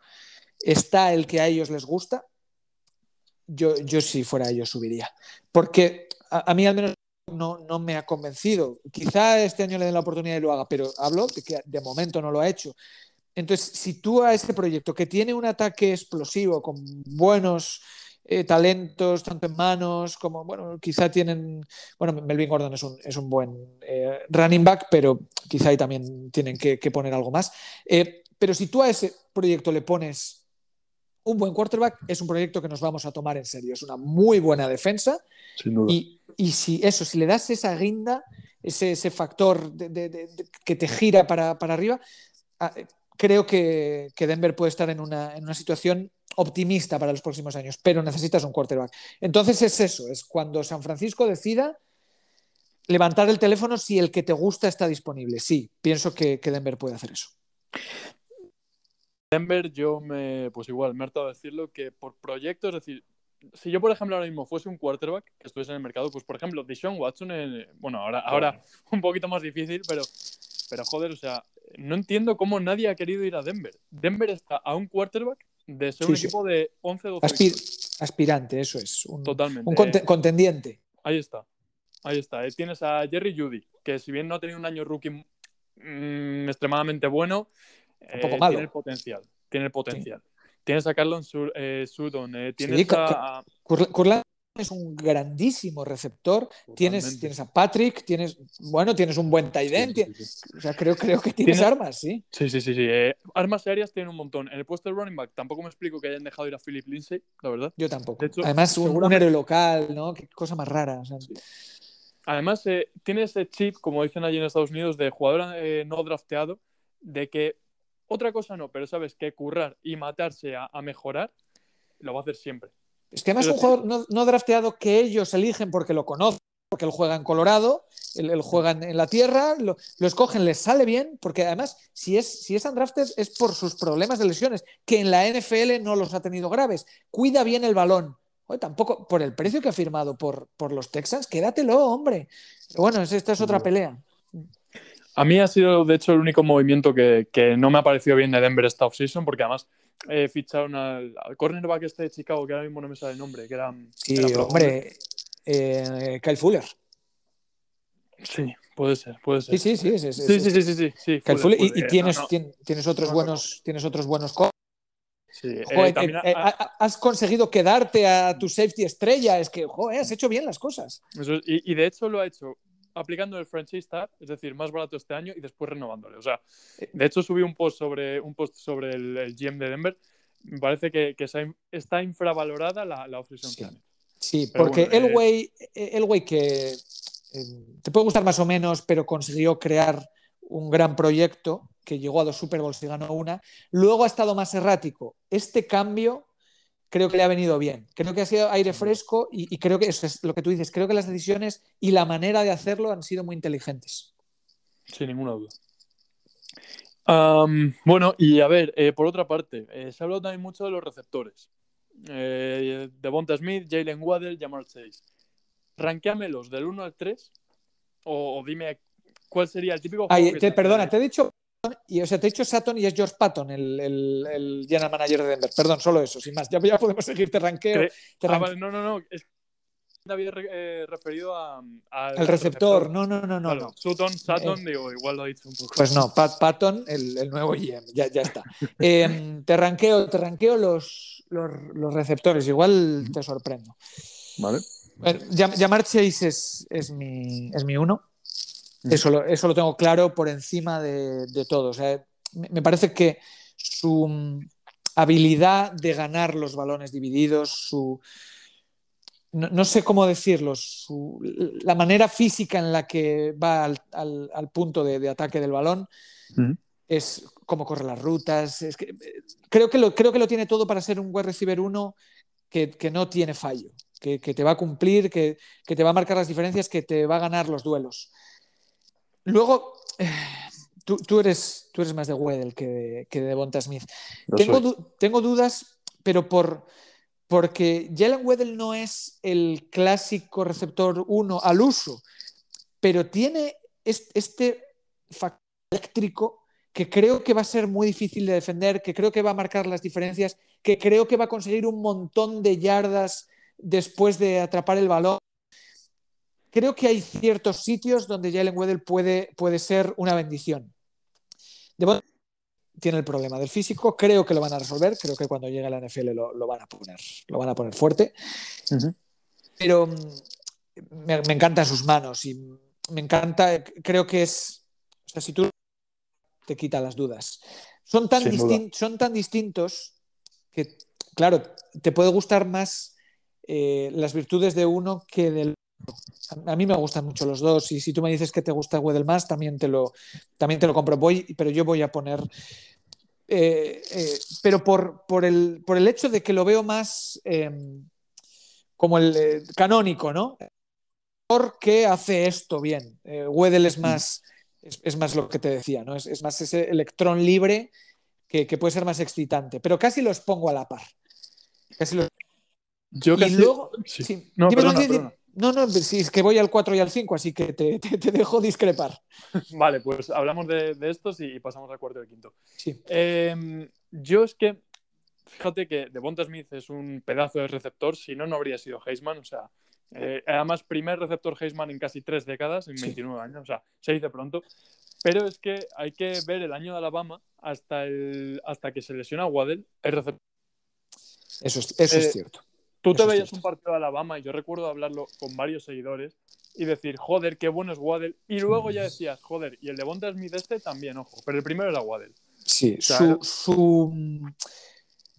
está el que a ellos les gusta, yo, yo si fuera ellos subiría. Porque a, mí al menos no, no me ha convencido. Quizá este año le den la oportunidad y lo haga, pero hablo de que de momento no lo ha hecho. Entonces, si tú a este proyecto que tiene un ataque explosivo con buenos eh, talentos, tanto en manos como, bueno, quizá tienen, bueno, Melvin Gordon es un, es un buen eh, running back, pero quizá ahí también tienen que, que poner algo más. Eh, pero si tú a ese proyecto le pones un buen quarterback, es un proyecto que nos vamos a tomar en serio. Es una muy buena defensa sin duda. y, y si eso, si le das esa guinda, ese, ese factor de, de, de, de, que te gira para, para arriba, creo que, que, Denver puede estar en una, en una situación optimista para los próximos años, pero necesitas un quarterback. Entonces es eso, es cuando San Francisco decida levantar el teléfono si el que te gusta está disponible. Sí, pienso que, que Denver puede hacer eso. Denver, yo me, pues igual, me he hartado de decirlo, que por proyectos, es decir, si yo, por ejemplo, ahora mismo fuese un quarterback que estuviese en el mercado, pues por ejemplo, Deshaun Watson, en, bueno, ahora, ahora un poquito más difícil, pero, pero joder, o sea, no entiendo cómo nadie ha querido ir a Denver. Denver está a un quarterback de ser Sí, un sí. equipo de 11, 12 Aspir- aspirante, eso es. Un, Totalmente. un conte- contendiente. Ahí está. Ahí está. Eh, Tienes a Jerry Judy, que si bien no ha tenido un año rookie mm, extremadamente bueno, Un poco eh, malo. tiene el potencial. Tiene el potencial. Tienes a Carlon Sur- eh, eh, tienes Sí, a, a- es un grandísimo receptor. Tienes, Totalmente. tienes a Patrick, tienes, bueno, tienes un buen tight end. Sí, sí, sí. O sea, creo, creo que tienes Tiene- armas, sí. Sí, sí, sí. sí. Eh, armas aéreas tienen un montón. En el puesto de running back tampoco me explico que hayan dejado ir a Philip Lindsay, la verdad. Yo tampoco. Hecho, Además, un, un seguramente- héroe local, ¿no? Qué cosa más rara. o sea, Sí. Además, eh, tiene ese chip, como dicen allí en Estados Unidos, de jugador eh, no drafteado, de que otra cosa no, pero sabes que currar y matarse a, a mejorar lo va a hacer siempre. Es que además Pero un jugador no, no drafteado que ellos eligen porque lo conocen, porque él juega en Colorado, él, él juega en, en la tierra, lo, lo escogen, les sale bien, porque además, si es, si es undrafted es por sus problemas de lesiones, que en la NFL no los ha tenido graves. Cuida bien el balón. Oye, tampoco, por el precio que ha firmado por, por los Texans, quédatelo, hombre. Pero bueno, es- esta es otra pelea. A mí ha sido, de hecho, el único movimiento que, que no me ha parecido bien de Denver esta offseason, porque además eh, ficharon al, al cornerback este de Chicago, que ahora mismo no me sale el nombre, que era... Sí, era pro- hombre, eh, Kyle Fuller. Sí, puede ser, puede ser. Sí, sí, sí. Sí, sí, sí, sí, sí, Fuller, Fuller, y- y, eh, tienes, no, no, tien- tienes otros no buenos, tienes otros buenos sí, eh, Joder, eh, eh, ha- has conseguido quedarte a tu safety estrella. Es que, joder, has hecho bien las cosas. Eso es- y, y de hecho lo ha hecho aplicando el franchise tag, es decir, más barato este año y después renovándole. O sea, de hecho subí un post sobre, un post sobre el, GM de Denver. Me parece que, está infravalorada la, la sí. Sí, porque el güey el güey que eh, te puede gustar más o menos, pero consiguió crear un gran proyecto que llegó a dos Super Bowls y ganó una. Luego ha estado más errático. Este cambio creo que le ha venido bien. Creo que ha sido aire fresco y, creo que eso es lo que tú dices. Creo que las decisiones y la manera de hacerlo han sido muy inteligentes. Sin ninguna duda. bueno, y a ver, eh, por otra parte, eh, se ha hablado también mucho de los receptores. Eh, Devonta Smith, Jalen Waddell, Jamar Chase. Ranqueamelos del 1 al 3 o, dime cuál sería el típico. perdona, te he dicho y o sea, te he dicho Sutton y es George Patton, el, el, general manager de Denver. Perdón, solo eso, sin más. Ya, ya podemos seguir, te ranqueo. Ah, no, no, no. Es... Había eh, referido a, al receptor. No, no, no, no. no. Sutton, Sutton, eh, digo, igual lo he dicho un poco. Pues no, Pat Patton, el, el nuevo GM, ya, ya está. Em, te ranqueo, te ranqueo los, los, los, receptores, igual te sorprendo. Vale. llamar Chase es, es, mi, es mi uno. Eso lo, eso lo tengo claro por encima de, de todo. O sea, me parece que su mm, habilidad de ganar los balones divididos, su, no, sé cómo decirlo, su, la manera física en la que va al, al, punto de, de, ataque del balón, es cómo corre las rutas. Es que, creo, que lo, creo que lo tiene todo para ser un wide receiver 1 que, que, no tiene fallo, que, que te va a cumplir, que, que, te va a marcar las diferencias, que te va a ganar los duelos. Luego, eh, tú, eres, tú eres más de Weddle que de, que Devonta Smith. Tengo, dudas, pero por, porque Jalen Weddle no es el clásico receptor 1 al uso, pero tiene este factor eléctrico que creo que va a ser muy difícil de defender, que creo que va a marcar las diferencias, que creo que va a conseguir un montón de yardas después de atrapar el balón creo que hay ciertos sitios donde Jalen Weddle puede, puede ser una bendición. tiene el problema del físico, creo que lo van a resolver, creo que cuando llegue a la NFL lo, van a poner, lo van a poner fuerte. Pero mm, me, encantan sus manos y me encanta, creo que es, o sea, si tú te quita las dudas. Son tan, son tan distintos que, claro, te puede gustar más eh, las virtudes de uno que del a mí me gustan mucho los dos y si tú me dices que te gusta Weddle más, también te lo, también te lo compro. Voy, pero yo voy a poner... Eh, eh, pero por, por, el, por, el, hecho de que lo veo más em, como el eh, canónico, ¿no? Porque hace esto bien. Weddle es más, es, más lo que te decía, ¿no? Es, más ese electrón libre que, puede ser más excitante. Pero casi los pongo a la par. Casi los... Yo y luego, no, no, no, si es que voy al 4 y al 5, así que te, dejo discrepar. Vale, pues hablamos de, estos y pasamos al cuarto y al quinto. Sí. Em, yo es que, fíjate que Devonta Smith es un pedazo de receptor, si no, no habría sido Heisman, o sea, eh, además, primer receptor Heisman en casi tres décadas, en 29 años, o sea, se dice pronto. Pero es que hay que ver el año de Alabama hasta, el, hasta que se lesiona Waddell, el receptor. Eso es, eso es eh, cierto. Tú te veías un partido de Alabama y yo recuerdo hablarlo con varios seguidores y decir, joder, qué bueno es Waddell. Y luego ya decías, joder, y el de Bonta Smith este también, ojo. Pero el primero era Waddell. Sí, su,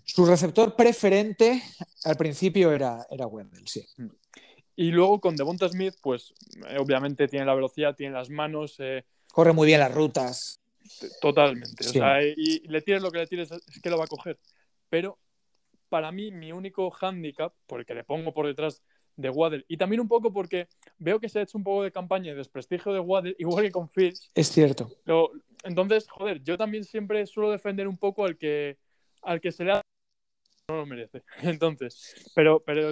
su, receptor preferente al principio era, era Waddell, sí. Y luego con Devonta Smith, pues eh, obviamente tiene la velocidad, tiene las manos. Eh, Corre muy bien las rutas. Totalmente. O sea, y le tires lo que le tires, es que lo va a coger. Pero para mí mi único hándicap, porque le pongo por detrás de Waddle, y también un poco porque veo que se ha hecho un poco de campaña de desprestigio de Waddle, igual que con Fields. Es cierto. entonces, joder, yo también siempre suelo defender un poco al que, al que se le ha... No lo merece. Entonces, pero, pero,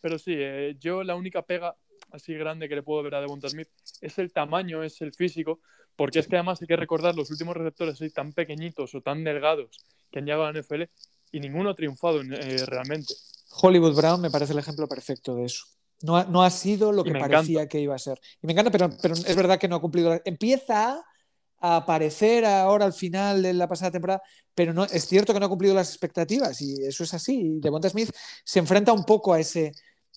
pero sí, eh, yo la única pega así grande que le puedo ver a Devonta Smith es el tamaño, es el físico, porque es que además hay que recordar los últimos receptores así tan pequeñitos o tan delgados que han llegado a la NFL y ninguno ha triunfado eh, realmente. Hollywood Brown me parece el ejemplo perfecto de eso. No ha, no ha sido lo que parecía que iba a ser. Y me encanta, pero, pero es verdad que no ha cumplido. Empieza a aparecer ahora al final de la pasada temporada, pero no, es cierto que no ha cumplido las expectativas y eso es así. Y Devonta Smith se enfrenta un poco a ese,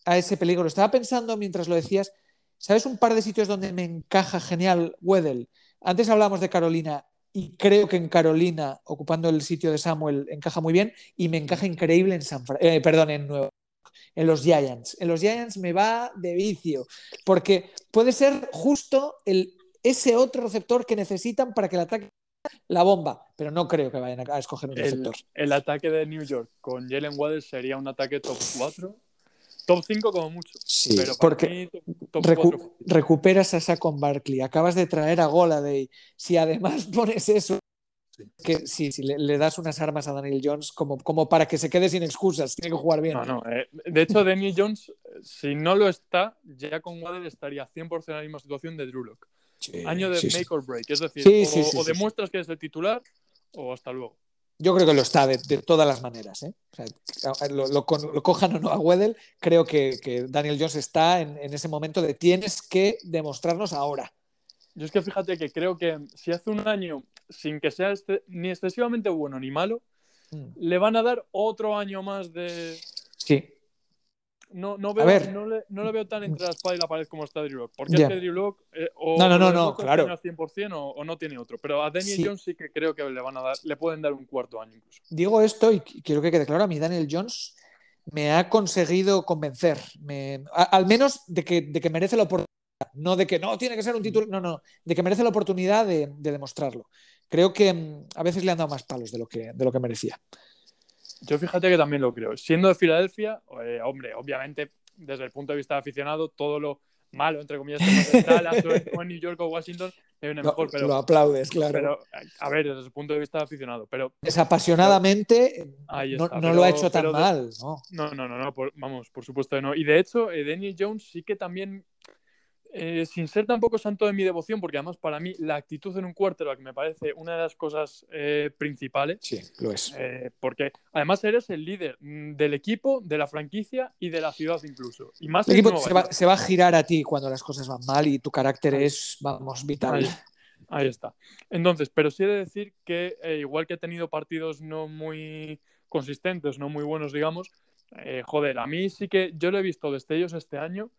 a ese peligro. Estaba pensando mientras lo decías, ¿Sabes un par de sitios donde me encaja genial Weddell? Antes hablábamos de Carolina y creo que en Carolina, ocupando el sitio de Samuel, encaja muy bien y me encaja increíble en San eh, perdón, en Nueva en los Giants. En los Giants me va de vicio, porque puede ser justo el, ese otro receptor que necesitan para que el ataque la bomba, pero no creo que vayan a escoger un receptor. El, ataque de New York con Jalen Waddell sería un ataque top 4, top 5 como mucho. Sí, pero porque recuperas a Saquon Barkley, acabas de traer a Goladay. Si además pones eso, que sí, si le, das unas armas a Daniel Jones como, como para que se quede sin excusas, tiene que jugar bien. No, no. Eh, de hecho, Daniel Jones, si no lo está, ya con Waddell estaría 100% en la misma situación de Drew. Año de make or break, es decir, o, demuestras que es el titular o hasta luego. Yo creo que lo está de, todas las maneras. ¿eh? lo, cojan o no a Weddell, creo que, Daniel Jones está en, en ese momento de tienes que demostrarnos ahora. Yo es que fíjate que creo que si hace un año, sin que sea este, ni excesivamente bueno ni malo, mm. le van a dar otro año más de. Sí. No, no, veo, no, le, no, veo tan entre la espada y la pared como está Drew Lock. Porque es que Drew Lock eh, o, no, no, no, no claro. tiene al 100% o, o, no tiene otro. Pero a Daniel Jones sí que creo que le, van a dar, le pueden dar un cuarto año incluso. Digo esto y quiero que quede claro, a mí Daniel Jones me ha conseguido convencer, me, al menos de que, de que merece la oportunidad no de que no, tiene que ser un título, no, no, de que merece la oportunidad de, demostrarlo. Creo que mm, a veces le han dado más palos de lo que, de lo que merecía. Yo fíjate que también lo creo. Siendo de Filadelfia, eh, hombre, obviamente, desde el punto de vista de aficionado, todo lo malo, entre comillas, en Dallas o en New York o Washington, viene mejor. Pero, lo aplaudes, claro. Pero, a ver, desde el punto de vista de aficionado. Pero, Desapasionadamente, no, lo ha hecho tan mal. ¿no? No, no, no, vamos, por supuesto que no. Y de hecho, eh, Daniel Jones sí que también eh, sin ser tampoco santo de mi devoción, porque además para mí la actitud en un quarterback me parece una de las cosas eh, principales. Sí, lo es. Eh, porque además eres el líder mm, del equipo, de la franquicia y de la ciudad incluso. Y más el equipo se va, a girar a ti cuando las cosas van mal y tu carácter es, vamos, vital. Ahí, está. Entonces, pero sí he de decir que igual que he tenido partidos no muy consistentes, no muy buenos, digamos, joder, a mí sí que yo lo he visto destellos este año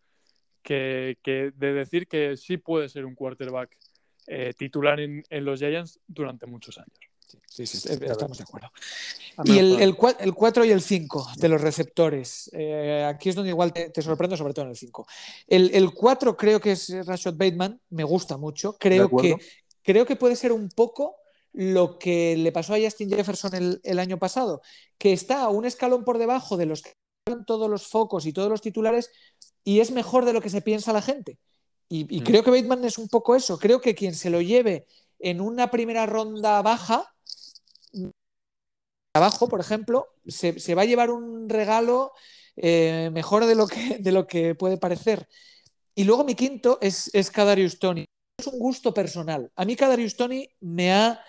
que, de decir que sí puede ser un quarterback eh, titular en, los Giants durante muchos años. Sí, sí, estamos de acuerdo. Y el, el, 4 y el 5 de los receptores. Eh, aquí es donde igual te, sorprendo, sobre todo en el 5. El, 4 creo que es Rashad Bateman, me gusta mucho. Creo que, creo que puede ser un poco lo que le pasó a Justin Jefferson el, el año pasado, que está a un escalón por debajo de los que todos los focos y todos los titulares, y es mejor de lo que se piensa la gente. Y, mm. creo que Bateman es un poco eso. Creo que quien se lo lleve en una primera ronda baja, abajo, por ejemplo, se, va a llevar un regalo eh, mejor de lo, que, de lo que puede parecer. Y luego mi quinto es, es Kadarius Tony. Es un gusto personal. A mí Kadarius Tony me ha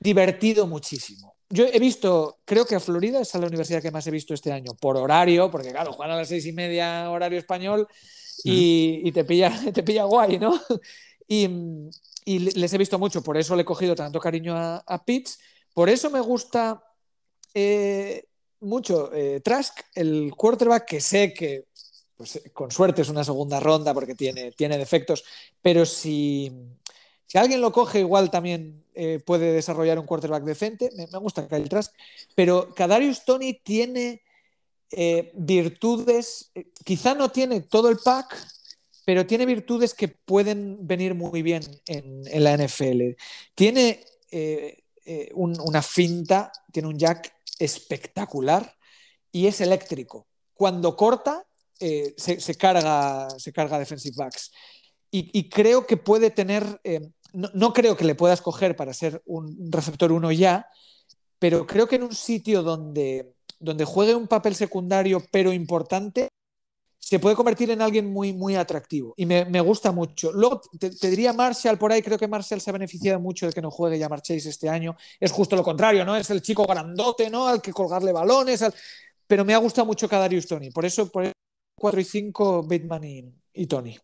divertido muchísimo yo he visto, creo que a Florida es la universidad que más he visto este año, por horario, porque claro, juegan a las seis y media horario español y, te, pilla, te pilla guay, ¿no? Y, les he visto mucho, por eso le he cogido tanto cariño a, a Pitts, por eso me gusta eh, mucho eh, Trask, el quarterback, que sé que pues, con suerte es una segunda ronda porque tiene, tiene defectos, pero si, si alguien lo coge, igual también eh, puede desarrollar un quarterback decente. Me, gusta Kyle Trask. Pero Kadarius Tony tiene eh, virtudes, eh, quizá no tiene todo el pack, pero tiene virtudes que pueden venir muy bien en, la NFL. Tiene una finta, tiene un jack espectacular y es eléctrico. Cuando corta, se, carga, se carga defensive backs. Y, creo que puede tener no, creo que le puedas coger para ser un receptor uno ya, pero creo que en un sitio donde, donde juegue un papel secundario pero importante, se puede convertir en alguien muy, muy atractivo. Y me, gusta mucho. Luego te, diría Marshall por ahí, creo que Marshall se ha beneficiado mucho de que no juegue ya Chase este año. Es justo lo contrario, ¿no? Es el chico grandote, ¿no? Al que colgarle balones. Pero me ha gustado mucho Kadarius Tony. Por eso, por 4 y 5, Bateman y Tony.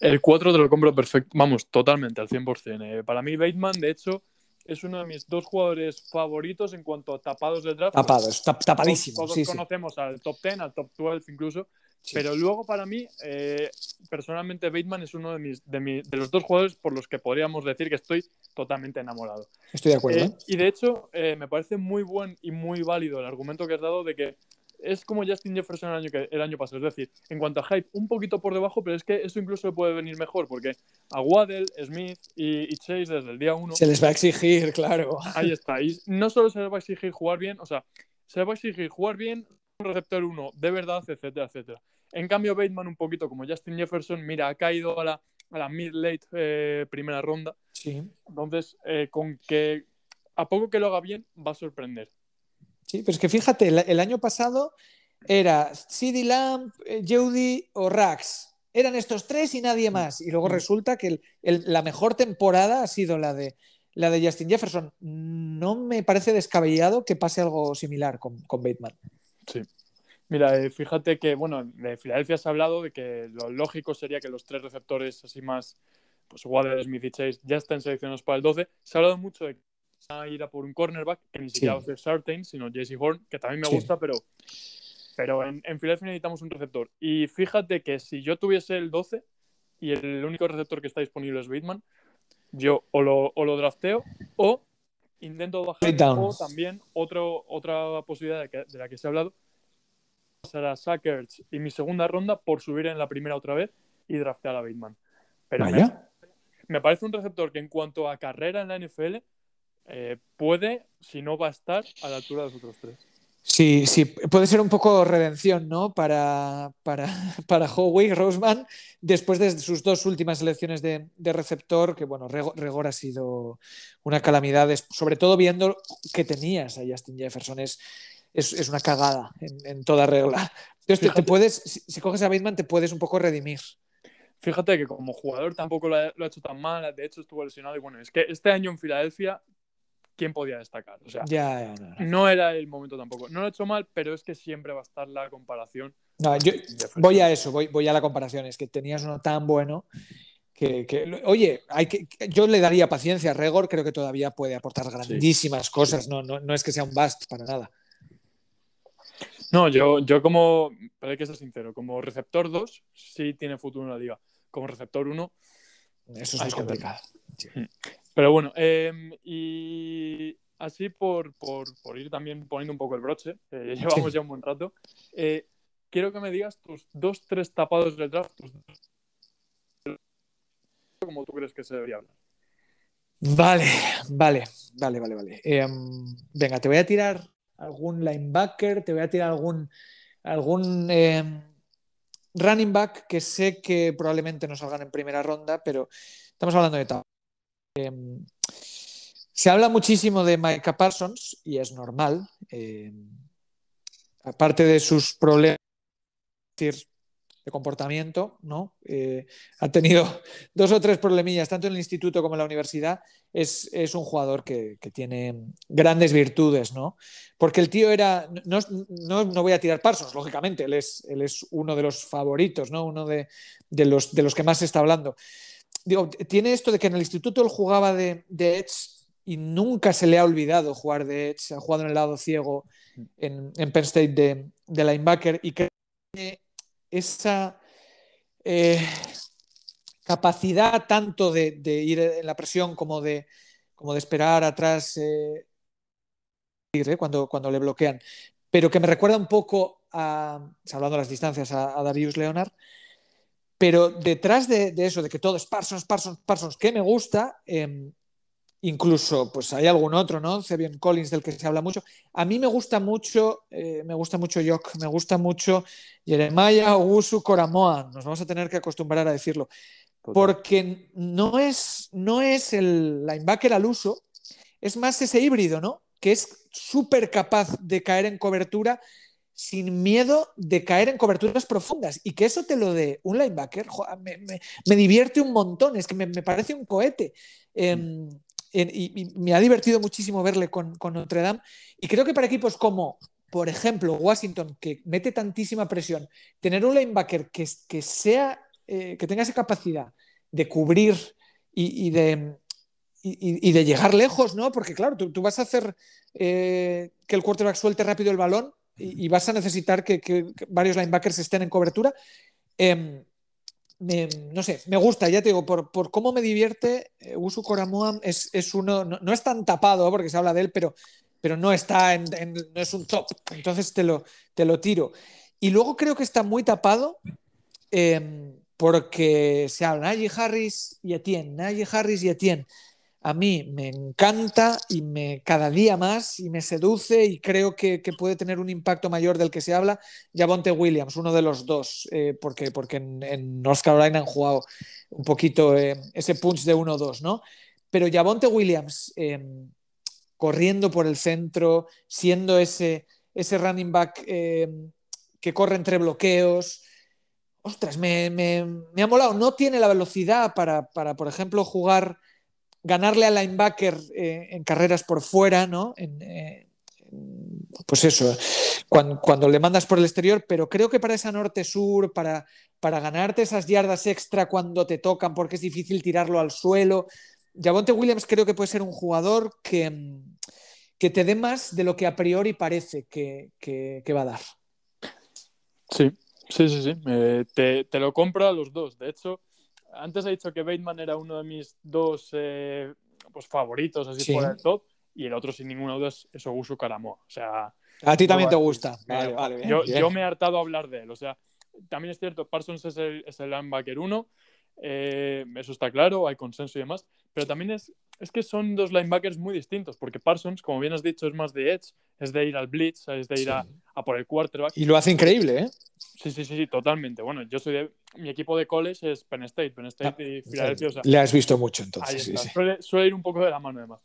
El 4 te lo compro perfecto, vamos, totalmente, al 100%. Eh. para mí, Bateman, de hecho, es uno de mis dos jugadores favoritos en cuanto a tapados del draft. Tapados, tapadísimo. Todos, conocemos al top 10, al top 12 incluso, Pero luego para mí, eh, personalmente, Bateman es uno de, mis, de, los dos jugadores por los que podríamos decir que estoy totalmente enamorado. Estoy de acuerdo. y de hecho, me parece muy buen y muy válido el argumento que has dado de que es como Justin Jefferson el año, que, el año pasado. Es decir, en cuanto a hype, un poquito por debajo, pero es que eso incluso puede venir mejor, porque a Waddell, Smith y, Chase desde el día uno. Se les va a exigir, claro. Ahí está. Y no solo se les va a exigir jugar bien, o sea, se les va a exigir jugar bien, un receptor uno de verdad, etcétera, etcétera. En cambio, Bateman, un poquito como Justin Jefferson, mira, ha caído a la, a la mid-late eh, primera ronda. Sí. Entonces, eh, con que a poco que lo haga bien, va a sorprender. Sí, pero es que fíjate, el, año pasado era CD Lamp, eh, Judy o Rax. Eran estos tres y nadie más. Y luego mm. resulta que la mejor temporada ha sido la de, la de Justin Jefferson. No me parece descabellado que pase algo similar con, con Bateman. Sí. Mira, eh, fíjate que, bueno, de Filadelfia se ha hablado de que lo lógico sería que los tres receptores así más, pues Waller, Smith y Chase, ya estén seleccionados para el 12. Se ha hablado mucho de a ir a por un cornerback, que ni siquiera va a Sartain, sino Jesse Horn, que también me gusta, pero, pero en, en Philadelphia necesitamos un receptor. Y fíjate que si yo tuviese el 12 y el único receptor que está disponible es Bateman, yo o lo, o lo drafteo o intento bajar o también otro, otra posibilidad de, de, la que se ha hablado será Sackers y mi segunda ronda por subir en la primera otra vez y draftear a Bateman. Pero me, me, parece un receptor que en cuanto a carrera en la NFL eh, puede, si no va a estar, a la altura de los otros tres. Sí, sí, puede ser un poco redención, ¿no? Para, para, para Howie Roseman, después de sus dos últimas elecciones de, receptor, que bueno, Regor ha sido una calamidad, sobre todo viendo que tenías a Justin Jefferson, es, es, una cagada en, toda regla. Entonces, te, puedes, si, coges a Bateman, te puedes un poco redimir. Fíjate que como jugador tampoco lo ha, lo ha, hecho tan mal, de hecho estuvo lesionado y bueno, es que este año en Filadelfia quién podía destacar. O sea, ya, no. era el momento tampoco. No lo he hecho mal, pero es que siempre va a estar la comparación. yo voy a eso, voy, voy, a la comparación. Es que tenías uno tan bueno que, oye, hay que, yo le daría paciencia a Regor, creo que todavía puede aportar grandísimas cosas. No, no, no, es que sea un bust para nada. No, yo, yo como, para que ser sincero, como receptor 2 sí tiene futuro en la liga. Como receptor 1, eso es más complicado. Mm. Pero bueno, em, y así por, ir también poniendo un poco el broche, llevamos ya un buen rato, eh, quiero que me digas tus dos, tres tapados del draft, como tú crees que se debería hablar. Vale, vale, vale, vale, vale. Em, venga, te voy a tirar algún linebacker, te voy a tirar algún, algún em, running back que sé que probablemente no salgan en primera ronda, pero estamos hablando de tapados. Em, se habla muchísimo de Micah Parsons y es normal. Em, aparte de sus problemas de comportamiento, ¿no? Eh, ha tenido dos o tres problemillas, tanto en el instituto como en la universidad. Es, un jugador que, tiene grandes virtudes, ¿no? Porque el tío era. No, no, voy a tirar Parsons, lógicamente, él es, él es uno de los favoritos, ¿no? Uno de, los, de los que más se está hablando tiene esto de que en el instituto él jugaba de, Edge y nunca se le ha olvidado jugar de Edge, ha jugado en el lado ciego en, en Penn State de, de, linebacker y que tiene esa eh, capacidad tanto de, ir en la presión como de, como de esperar atrás eh, cuando, cuando le bloquean, pero que me recuerda un poco a, hablando de las distancias, a Darius Leonard, pero detrás de, eso, de que todo es Parsons, Parsons, Parsons, que me gusta, em, incluso pues hay algún otro, ¿no? Cebion Collins del que se habla mucho. A mí me gusta mucho, eh, me gusta mucho Yok, me gusta mucho Jeremiah Usu Coramoa. Nos vamos a tener que acostumbrar a decirlo. Porque no es, no es el linebacker al uso, es más ese híbrido, ¿no? Que es súper capaz de caer en cobertura sin miedo de caer en coberturas profundas. Y que eso te lo dé un linebacker, me, divierte un montón, es que me, parece un cohete. Em, y, me ha divertido muchísimo verle con, Notre Dame. Y creo que para equipos como, por ejemplo, Washington, que mete tantísima presión, tener un linebacker que, que, sea, eh, que tenga esa capacidad de cubrir y, de, y, de llegar lejos, ¿no? Porque claro, tú, vas a hacer eh, que el quarterback suelte rápido el balón y, vas a necesitar que, varios linebackers estén en cobertura. Em, no sé, me gusta, ya te digo, por, cómo me divierte, eh, Usu Koramoa es, uno, no, es tan tapado porque se habla de él, pero, pero no está en, no es un top, entonces te lo, te lo tiro. Y luego creo que está muy tapado em, porque se habla Najee Harris y Etienne, Najee Harris y Etienne a mí me encanta y me cada día más y me seduce y creo que, puede tener un impacto mayor del que se habla Javonte Williams, uno de los dos, eh, porque, porque en, North Carolina han jugado un poquito eh, ese punch de 1-2, ¿no? Pero Javonte Williams em, corriendo por el centro, siendo ese, ese running back em, que corre entre bloqueos, ostras, me, me, ha molado. No tiene la velocidad para, para por ejemplo, jugar ganarle al linebacker eh, en carreras por fuera, ¿no? Eh, pues eso, cuando, le mandas por el exterior, pero creo que para esa norte-sur, para, para ganarte esas yardas extra cuando te tocan, porque es difícil tirarlo al suelo, Javonte Williams creo que puede ser un jugador que, que te dé más de lo que a priori parece que, va a dar. Sí, sí, sí, sí. Eh, te, te, lo compro a los dos. De hecho, antes he dicho que Bateman era uno de mis dos eh, pues, favoritos, así por el top, y el otro, sin ninguna duda, es, Ogusu Karamoa. O sea, a ti también te gusta. yo, me he hartado a hablar de él. O sea, también es cierto, Parsons es el, es el linebacker 1, eh, eso está claro, hay consenso y demás, pero también es, es que son dos linebackers muy distintos, porque Parsons, como bien has dicho, es más de edge, es de ir al blitz, es de ir a, por el quarterback. Y lo hace increíble, ¿eh? Sí, sí, sí, sí, totalmente. Bueno, yo soy de. Mi equipo de college es Penn State, Penn State y ah, Philadelphia. Le has visto mucho entonces. Sí, sí. Suele, ir un poco de la mano, además.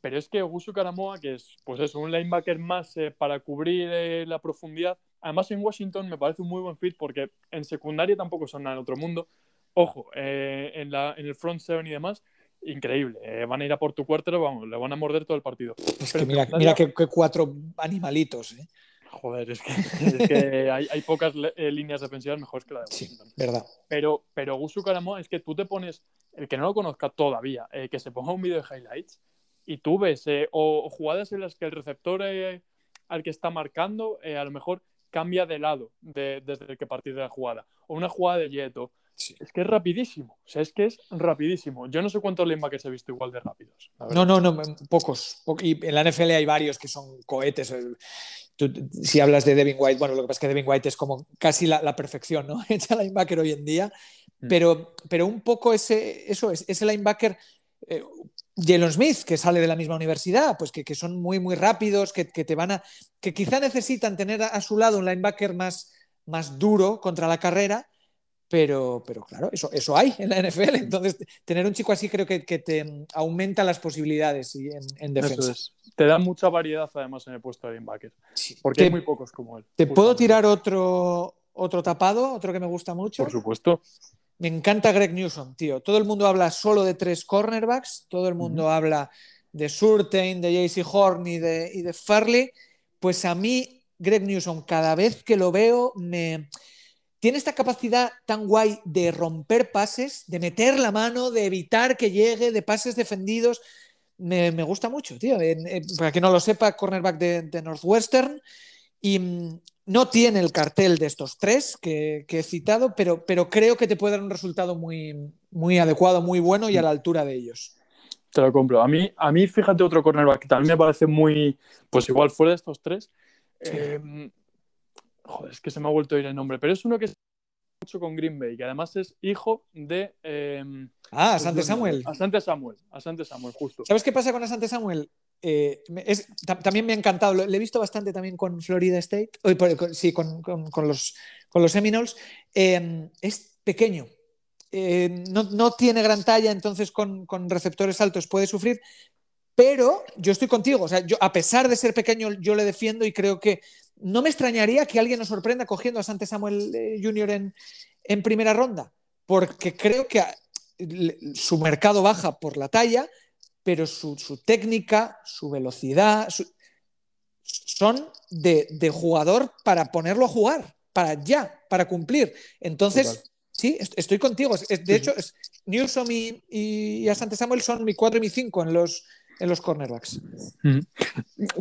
Pero es que Gusu Karamoa, que es pues eso, un linebacker más eh, para cubrir eh, la profundidad. Además, en Washington me parece un muy buen fit porque en secundaria tampoco son nada en otro mundo. Ojo, eh, en, la, en el front seven y demás, increíble. van a ir a por tu cuarto, vamos, le van a morder todo el partido. Es que mira, mira que, cuatro animalitos. ¿eh? Joder, es que, hay, pocas eh, líneas defensivas mejores que la de Washington. Sí, verdad. Pero, pero Gusu Karamoa es que tú te pones, el que no lo conozca todavía, eh, que se ponga un vídeo de highlights y tú ves eh, o, jugadas en las que el receptor al que está marcando a lo mejor cambia de lado desde el que partir de la jugada. O una jugada de Yeto es que es rapidísimo. O sea, es que es rapidísimo. Yo no sé cuántos linebackers he visto igual de rápidos. No, no, no, pocos. Y en la NFL hay varios que son cohetes. si hablas de Devin White, bueno, lo que pasa es que Devin White es como casi la, perfección, ¿no? Echa linebacker hoy en día. Mm. Pero, pero un poco ese, eso es, ese linebacker. Eh, Jalen Smith, que sale de la misma universidad, pues que, son muy, muy rápidos, que, te van a. que quizá necesitan tener a, su lado un linebacker más, más duro contra la carrera pero, pero claro, eso, eso hay en la NFL. Entonces, tener un chico así creo que, te aumenta las posibilidades en, defensa. Te da mucha variedad además en el puesto de linebacker. porque hay muy pocos como él. ¿Te puedo tirar otro, otro tapado? Otro que me gusta mucho. Por supuesto. Me encanta Greg Newsom, tío. Todo el mundo habla solo de tres cornerbacks. Todo el mundo habla de Surtain, de JC Horn y de, y de Farley. Pues a mí, Greg Newsom, cada vez que lo veo, me tiene esta capacidad tan guay de romper pases, de meter la mano, de evitar que llegue, de pases defendidos. Me, gusta mucho, tío. para que no lo sepa, cornerback de, Northwestern. Y mm, no tiene el cartel de estos tres que, he citado, pero, pero, creo que te puede dar un resultado muy, muy adecuado, muy bueno y a la altura de ellos. Te lo compro. A mí, a mí fíjate otro cornerback que también me parece muy, pues igual fuera de estos tres. Eh, Joder, es que se me ha vuelto a ir el nombre, pero es uno que es mucho con Green Bay, que además es hijo de. Em, ah, Asante Samuel. Asante Samuel, Asante Samuel, justo. ¿Sabes qué pasa con Asante Samuel? Eh, también me ha encantado, le he visto bastante también con Florida State, sí, con, los, con los Seminoles. Em, es pequeño, eh, no, tiene gran talla, entonces con, receptores altos puede sufrir, pero yo estoy contigo, o sea, yo, a pesar de ser pequeño, yo le defiendo y creo que no me extrañaría que alguien nos sorprenda cogiendo a Sante Samuel eh, Jr. En, primera ronda, porque creo que su mercado baja por la talla, pero su, técnica, su velocidad, son de, jugador para ponerlo a jugar, para ya, para cumplir. Entonces, sí, estoy contigo. De hecho, Newsom y, y, Asante Samuel son mi 4 y mi 5 en los, en los cornerbacks.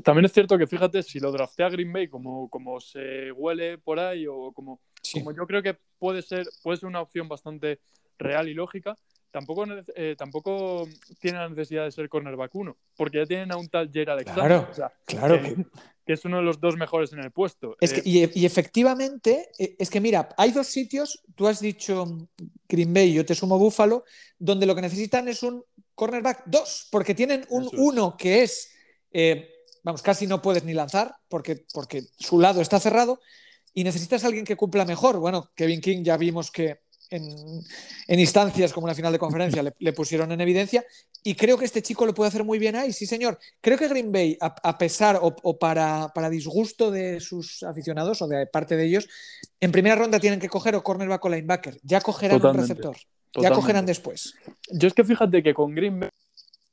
También es cierto que fíjate, si lo draftea Green Bay como, como se huele por ahí o como, como yo creo que puede ser, puede ser una opción bastante real y lógica, tampoco, eh, tampoco tiene la necesidad de ser cornerback uno, porque ya tienen a un tal Gerald Claro, claro. Que, que, es uno de los dos mejores en el puesto. Es que, eh, y, efectivamente, eh, es que mira, hay dos sitios, tú has dicho Green Bay, yo te sumo Buffalo, donde lo que necesitan es un cornerback dos, porque tienen un uno que es, vamos, casi no puedes ni lanzar, porque, porque su lado está cerrado, y necesitas a alguien que cumpla mejor. Bueno, Kevin King ya vimos que en, instancias como una final de conferencia le, pusieron en evidencia. Y creo que este chico lo puede hacer muy bien ahí, sí señor. Creo que Green Bay, a, pesar o, para, para, disgusto de sus aficionados o de parte de ellos, en primera ronda tienen que coger o cornerback o linebacker. Ya cogerán un receptor. Ya cogerán después. Yo es que fíjate que con Green Bay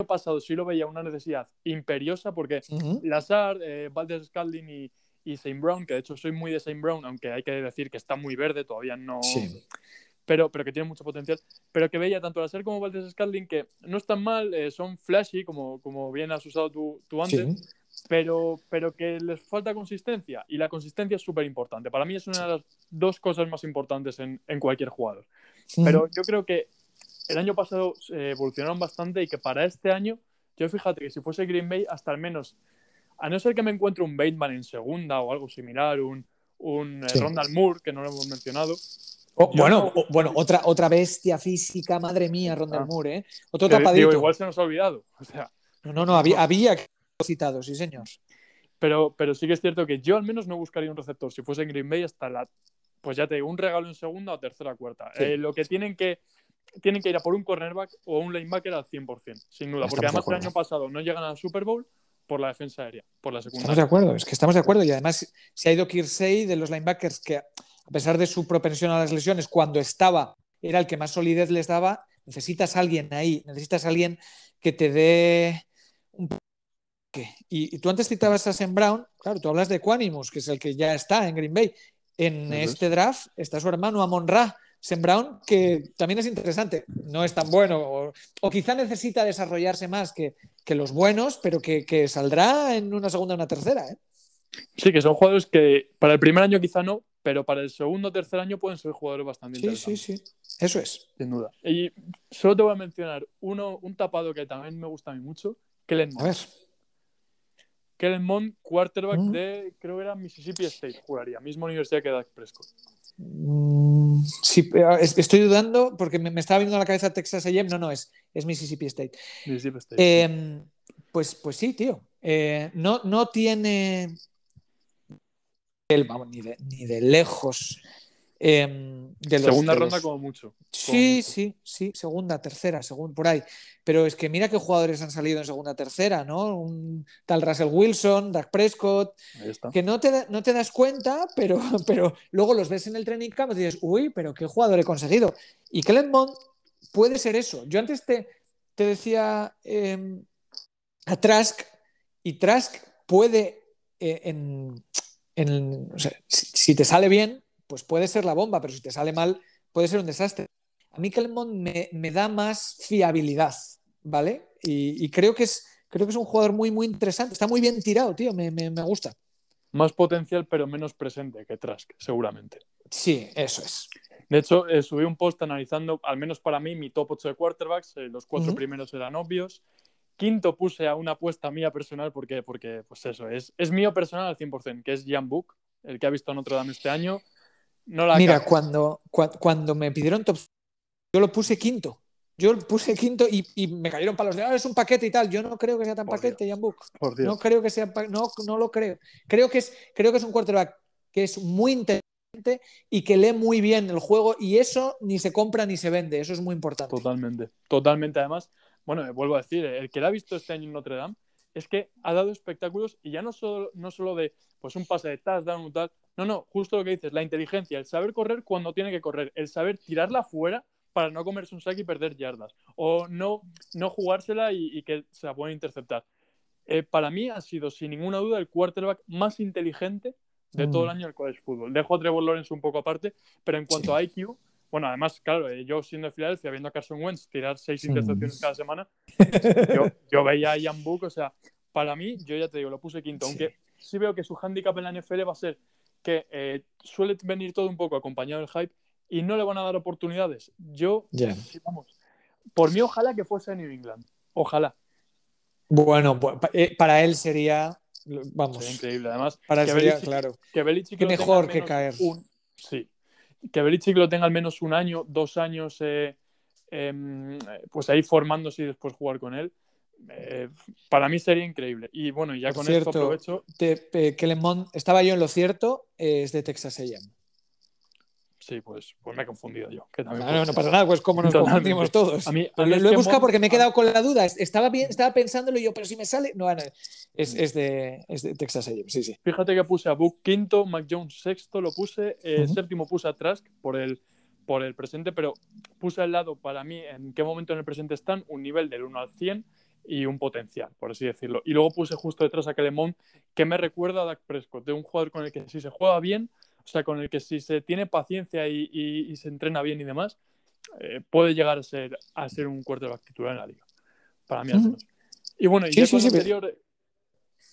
pasado sí lo veía una necesidad imperiosa porque Lazard, eh, Valdez Scalding y, y Saint Brown, que de hecho soy muy de Saint Brown, aunque hay que decir que está muy verde, todavía no, pero, pero que tiene mucho potencial, pero que veía tanto ser como Valdez Scalding que no están mal, eh, son flashy, como, como bien has usado tú, antes, pero, pero que les falta consistencia, y la consistencia es súper importante. Para mí es una de las dos cosas más importantes en, en cualquier jugador. Pero yo creo que el año pasado evolucionaron bastante y que para este año, yo fíjate que si fuese Green Bay, hasta al menos, a no ser que me encuentre un Bateman en segunda o algo similar, un, un eh, Rondal Moore, que no lo hemos mencionado, bueno, bueno otra, otra bestia física, madre mía, Rondel ah. Moore, ¿eh? Otro tapadito. igual se nos ha olvidado. no, no, no, había, había citado, sí, señor. Pero, pero sí que es cierto que yo al menos no buscaría un receptor. Si fuese en Green Bay, hasta la. Pues ya te digo, un regalo en segunda o tercera cuarta. Eh, lo que tienen que. Tienen que ir a por un cornerback o un linebacker al 100%, sin duda. porque además el año pasado no llegan al Super Bowl por la defensa aérea, por la segunda. Estamos de acuerdo, es que estamos de acuerdo. Y además, si ha ido Kirsey de los linebackers que a pesar de su propensión a las lesiones, cuando estaba era el que más solidez les daba, necesitas a alguien ahí, necesitas a alguien que te dé y, y, tú antes citabas a Sam Brown, claro, tú hablas de Quanimus, que es el que ya está en Green Bay. En este draft está su hermano Amon Ra, Sam Brown, que también es interesante. No es tan bueno, o, quizá necesita desarrollarse más que, los buenos, pero que, saldrá en una segunda o una tercera. ¿eh? Sí, que son jugadores que para el primer año quizá no, pero para el segundo o tercer año pueden ser jugadores bastante interesantes. Sí, sí, sí. Eso es. Sin duda. Y solo te voy a mencionar uno, un tapado que también me gusta a mí mucho, Kellen Mond. A ver. Kellen Mond, quarterback mm. de, creo que era Mississippi State, juraría, misma universidad que Dak Prescott. Mm, sí, estoy dudando porque me, estaba viendo a la cabeza Texas A&M. No, no, es, es Mississippi State. Mississippi State. Em, pues, pues sí, tío. Eh, no, no tiene vamos, ni, de, ni de lejos. Em, de segunda ronda como mucho. Sí, sí, sí, segunda, tercera, según por ahí. Pero es que mira qué jugadores han salido en segunda, tercera, ¿no? Un tal Russell Wilson, Dak Prescott, que no te, no te das cuenta, pero, pero luego los ves en el training camp y dices, uy, pero qué jugador he conseguido. Y Kellen Mond puede ser eso. Yo antes te, te decía em, a Trask, y Trask puede eh, en si, te sale bien, pues puede ser la bomba, pero si te sale mal, puede ser un desastre. A mí Kelmond me, me da más fiabilidad, ¿vale? Y, creo, que es, creo que es un jugador muy, muy interesante. Está muy bien tirado, tío, me, gusta. Más potencial, pero menos presente que Trask, seguramente. Sí, eso es. De hecho, eh, subí un post analizando, al menos para mí, mi top 8 de quarterbacks. Eh, los cuatro primeros eran obvios. Quinto puse a una apuesta mía personal porque, porque pues eso, es, es mío personal al 100%, que es Jan Book, el que ha visto Notre Dame este año. No la Mira, cuando, cuando me pidieron top, yo lo puse quinto. Yo lo puse quinto y, me cayeron palos de, ah, es un paquete y tal. Yo no creo que sea tan paquete, Jan Book. No creo que sea, no, no lo creo. Creo que, es, creo que es un quarterback que es muy inteligente y que lee muy bien el juego y eso ni se compra ni se vende. Eso es muy importante. Totalmente, totalmente. Además, bueno, vuelvo a decir, el que la ha visto este año en Notre Dame es que ha dado espectáculos y ya no solo, no solo de pues un pase de touchdown o tal, no, no, justo lo que dices, la inteligencia, el saber correr cuando tiene que correr, el saber tirarla fuera para no comerse un sack y perder yardas, o no, no jugársela y, que se la pueda interceptar. Eh, para mí ha sido sin ninguna duda el quarterback más inteligente de todo el mm. año del college football. Dejo a Trevor Lawrence un poco aparte, pero en cuanto a IQ, Bueno, además, claro, eh, yo siendo de Filadelfia, viendo a Carson Wentz tirar seis intercepciones cada semana, yo, yo veía a Ian Book, o sea, para mí, yo ya te digo, lo puse quinto, aunque sí veo que su handicap en la NFL va a ser que eh, suele venir todo un poco acompañado del hype y no le van a dar oportunidades. Yo, vamos, por mí ojalá que fuese New England, ojalá, Bueno, bu- pa- eh, para él sería, vamos, sería increíble. Además, para él que sería, Belichick- claro. que Belichick mejor que caer. un- sí. Que Belichick lo tenga al menos un año, dos años, eh, em, pues ahí formándose y después jugar con él. eh, para mí sería increíble. Y bueno, y ya Por con esto cierto, aprovecho. Te- eh, estaba yo en lo cierto, eh, es de Texas A&M. Sí, pues, pues me he confundido yo. que también No, pasa nada, pues como nos Totalmente. confundimos todos. A mí- a Pero mí lo, lo he buscado porque me he quedado con la duda. Estaba bien, estaba pensándolo y yo, pero si me sale. No, no, es, es de, es de Texas A&M, sí, sí. Fíjate que puse a Book quinto, Mac Jones sexto, lo puse, eh, séptimo puse a Trask por el, por el presente, pero puse al lado para mí en qué momento en el presente están un nivel del 1 al 100 y un potencial, por así decirlo. Y luego puse justo detrás a Kelemon, que me recuerda a Dak Prescott, de un jugador con el que si se juega bien, o sea, con el que si se tiene paciencia y, y- y se entrena bien y demás, eh, puede llegar a ser, a ser un quarterback titular en la liga. Para mí al Ujú. menos. Y bueno, y Sí, ya sí, con sí, anterior,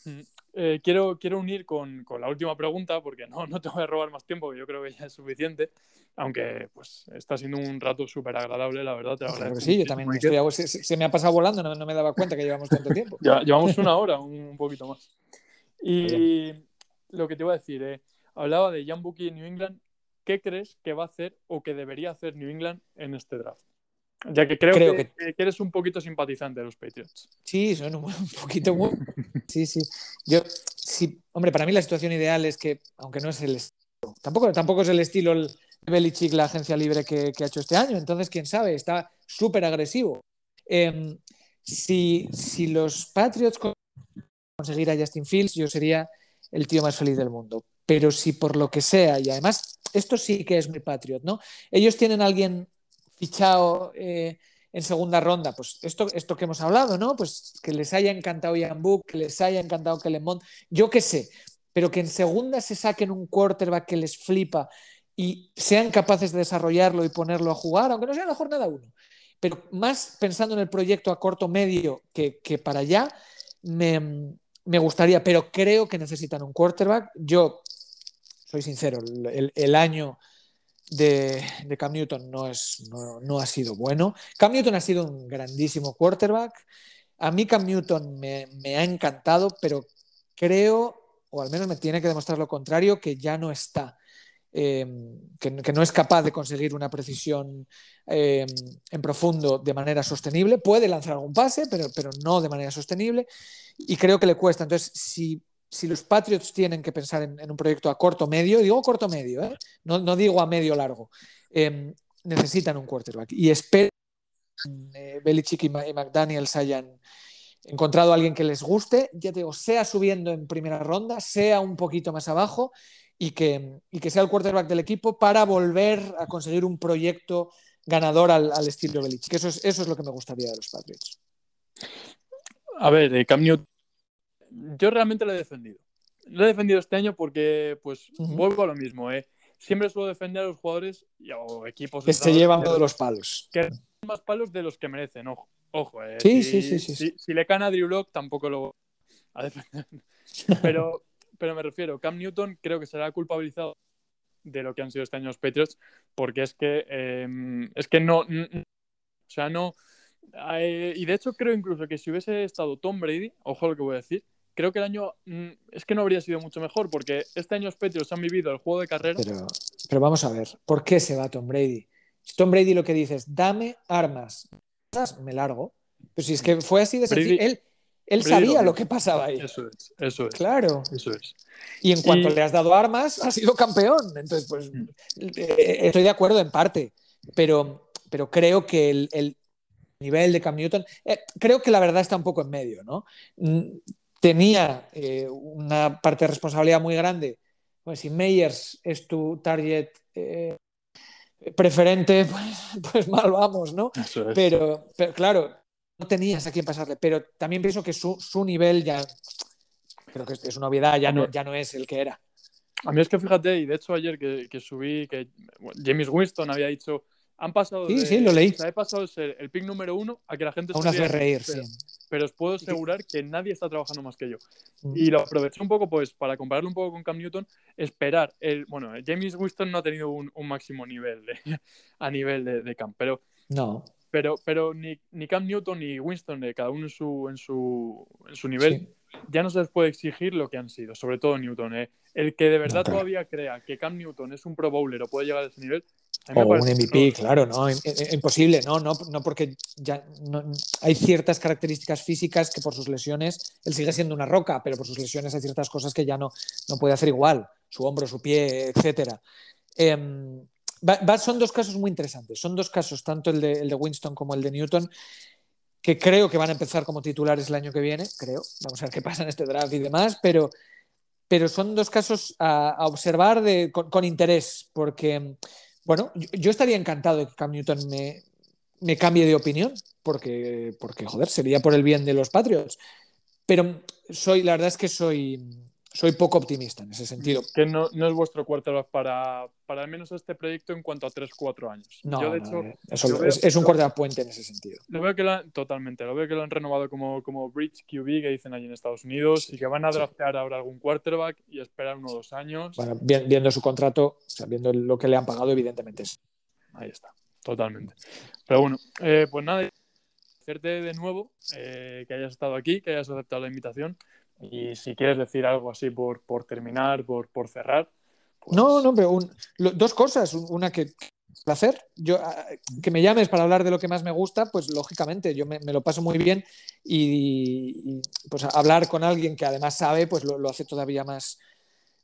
mm, eh, quiero, quiero unir con, con la última pregunta, porque no, no te voy a robar más tiempo, que yo creo que ya es suficiente, aunque pues está siendo un rato súper agradable, la verdad. Te agradezco sí, yo también estoy, se, se- me ha pasado volando, no, no me daba cuenta que llevamos tanto tiempo. Ya, llevamos una hora, un, un poquito más. Y lo que te iba a decir, eh, hablaba de Jan Bucky en New England. ¿Qué crees que va a hacer o que debería hacer New England en este draft? Ya que creo, Creo que, que eres un poquito simpatizante de los Patriots. Sí, son un, un poquito muy... Sí, sí. Yo, sí, hombre, para mí la situación ideal es que, aunque no es el estilo, tampoco, tampoco es el estilo el Belichick, la agencia libre que, que ha hecho este año, entonces, quién sabe, está súper agresivo. Eh, si, si los Patriots conseguir a Justin Fields, yo sería el tío más feliz del mundo. Pero si por lo que sea, y además, esto sí que es muy Patriot, ¿no? Ellos tienen a alguien fichado eh, en segunda ronda, pues esto, esto que hemos hablado, ¿no? Pues que les haya encantado Ian Book, que les haya encantado Kellen Mond, yo qué sé, pero que en segunda se saquen un quarterback que les flipa y sean capaces de desarrollarlo y ponerlo a jugar, aunque no sea la jornada uno. Pero más pensando en el proyecto a corto medio que, que para allá, me, me, gustaría, pero creo que necesitan un quarterback. Yo soy sincero, el, año de, Cam Newton no, es, no, ha sido bueno. Cam Newton ha sido un grandísimo quarterback. A mí Cam Newton me, ha encantado, pero creo, o al menos me tiene que demostrar lo contrario, que ya no está. Eh, que, no es capaz de conseguir una precisión eh, en profundo de manera sostenible. Puede lanzar algún pase, pero, pero no de manera sostenible. Y creo que le cuesta. Entonces, si, si los Patriots tienen que pensar en, un proyecto a corto medio, digo corto medio, ¿eh? no, digo a medio largo, eh, necesitan un quarterback. Y espero que Belichick y, McDaniels hayan encontrado a alguien que les guste, ya te digo, sea subiendo en primera ronda, sea un poquito más abajo, y que, y que sea el quarterback del equipo para volver a conseguir un proyecto ganador al, estilo Belichick. Eso es, lo que me gustaría de los Patriots. A ver, eh, Cam yo realmente lo he defendido. Lo he defendido este año porque, pues, uh -huh. vuelvo a lo mismo. Eh. Siempre suelo defender a los jugadores o equipos que se llevan todos los palos. Que más palos de los que merecen, ojo. Ojo, eh. sí, si, sí, sí, sí, si, si, le cana a Drew Lock, tampoco lo voy a defender. Pero, pero me refiero, Cam Newton creo que será culpabilizado de lo que han sido este año los Patriots, porque es que eh, es que no, no, o sea, no eh, y de hecho creo incluso que si hubiese estado Tom Brady, ojo lo que voy a decir, creo que el año mm, es que no habría sido mucho mejor, porque este año los Patriots han vivido el juego de carrera. Pero, pero vamos a ver, ¿por qué se va Tom Brady? Si Tom Brady lo que dice es, dame armas, me largo. Pero si es que fue así de sencillo, él, él sabía lo que pasaba ahí. Eso es, eso es. Claro. Eso es. Y en cuanto y... le has dado armas, ha sido campeón. Entonces, pues mm. eh, estoy de acuerdo en parte, pero, pero creo que el, el nivel de Cam Newton, eh, creo que la verdad está un poco en medio, ¿no? Tenía eh, una parte de responsabilidad muy grande. Pues si Meyers es tu target eh, preferente, pues, pues, mal vamos, ¿no? Es. Pero, pero claro, no tenías a quién pasarle, pero también pienso que su, su nivel ya, creo que es una obviedad, ya no, ya no es el que era. A mí es que fíjate, y de hecho ayer que, que subí que James Winston había dicho han pasado. Sí, sí, lo leí. O sea, he pasado de ser el pick número uno a que la gente A unas de reír, pero, sí. pero os puedo asegurar que nadie está trabajando más que yo. Y lo aproveché un poco, pues, para compararlo un poco con Cam Newton, esperar. El, bueno, James Winston no ha tenido un, un máximo nivel de, a nivel de, de Cam, pero, No. pero, pero ni, ni Cam Newton ni Winston, eh, cada uno en su, en su, en su nivel, Sí. ya no se les puede exigir lo que han sido, sobre todo Newton. eh. El que de verdad No, claro. todavía crea que Cam Newton es un pro bowler o puede llegar a ese nivel, O un MVP, claro, no, im- im- imposible, no, no, no porque ya no- hay ciertas características físicas que por sus lesiones él sigue siendo una roca, pero por sus lesiones hay ciertas cosas que ya no, no puede hacer igual, su hombro, su pie, etcétera. Va- va- son dos casos muy interesantes, son dos casos, tanto el de, el de Winston como el de Newton, que creo que van a empezar como titulares el año que viene, creo, vamos a ver qué pasa en este draft y demás, pero, pero son dos casos a, a observar de- con, con interés, porque, bueno, yo, estaría encantado de que Cam Newton me, me cambie de opinión, porque, porque, joder, sería por el bien de los Patriots. Pero soy, la verdad es que soy, soy poco optimista en ese sentido. que no, no es vuestro quarterback para, para al menos este proyecto en cuanto a 3-4 años. No, Yo, de no, hecho, eso yo lo- veo- es, es un quarterback puente en ese sentido. lo veo que lo han, totalmente, lo veo que lo han renovado como, como Bridge QB que dicen allí en Estados Unidos y que van a sí. draftear ahora algún quarterback y esperar uno o dos años. Bueno, vi- viendo su contrato, o sea, viendo lo que le han pagado, evidentemente es. Ahí está, totalmente. Pero bueno, eh, pues nada, agradecerte de nuevo eh, que hayas estado aquí, que hayas aceptado la invitación y si quieres decir algo así por, por terminar, por, por cerrar. pues- No, no, pero un- lo- dos cosas. Un- Una que placer. Yo, que me llames para hablar de lo que más me gusta, pues lógicamente yo me, me lo paso muy bien y, y, pues hablar con alguien que además sabe, pues lo, lo hace todavía más,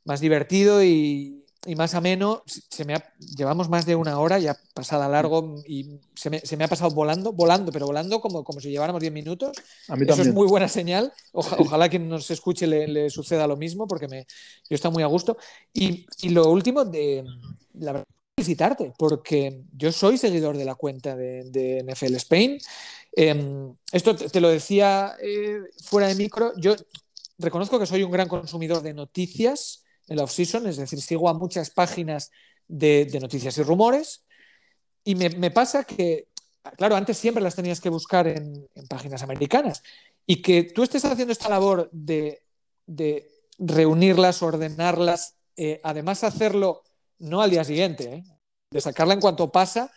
más divertido y, y más ameno. Se me ha- llevamos más de una hora ya pasada largo y se me, se me ha pasado volando, volando, pero volando como, como si lleváramos 10 minutos. A mí Eso es muy buena señal. Oja- ojalá quien nos escuche le, le suceda lo mismo, porque me, yo estoy muy a gusto. Y, y lo último, de, la verdad, felicitarte, porque yo soy seguidor de la cuenta de, de NFL Spain. Eh, esto te, te lo decía eh, fuera de micro. Yo reconozco que soy un gran consumidor de noticias en la off-season, es decir, sigo a muchas páginas de, noticias y rumores. Y me, pasa que, claro, antes siempre las tenías que buscar en, páginas americanas. Y que tú estés haciendo esta labor de, reunirlas, ordenarlas, eh, además hacerlo no al día siguiente, ¿eh? de sacarla en cuanto pasa,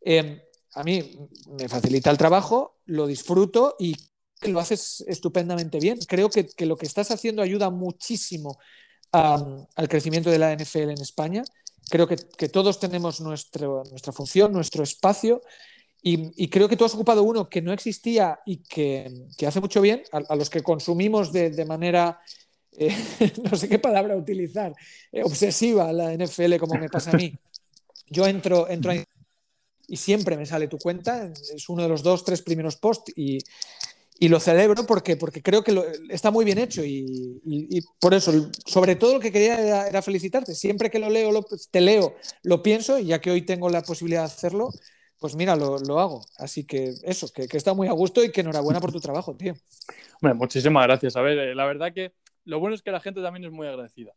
eh, a mí me facilita el trabajo, lo disfruto y lo haces estupendamente bien. Creo que lo que estás haciendo ayuda muchísimo a, al crecimiento de la NFL en España. Creo que, que todos tenemos nuestro, nuestra función, nuestro espacio y, y, creo que tú has ocupado uno que no existía y que, que hace mucho bien a, a los que consumimos de, de manera, eh, no sé qué palabra utilizar, eh, obsesiva la NFL como me pasa a mí. Yo entro, entro y siempre me sale tu cuenta, es uno de los dos, tres primeros posts y, y lo celebro porque, porque creo que lo, está muy bien hecho y, y, y, por eso, sobre todo lo que quería era, era felicitarte. Siempre que lo leo, lo, te leo, lo pienso y ya que hoy tengo la posibilidad de hacerlo, pues mira, lo, lo hago. Así que eso, que, que, está muy a gusto y que enhorabuena por tu trabajo, tío. Bueno, muchísimas gracias. A ver, eh, la verdad que lo bueno es que la gente también es muy agradecida.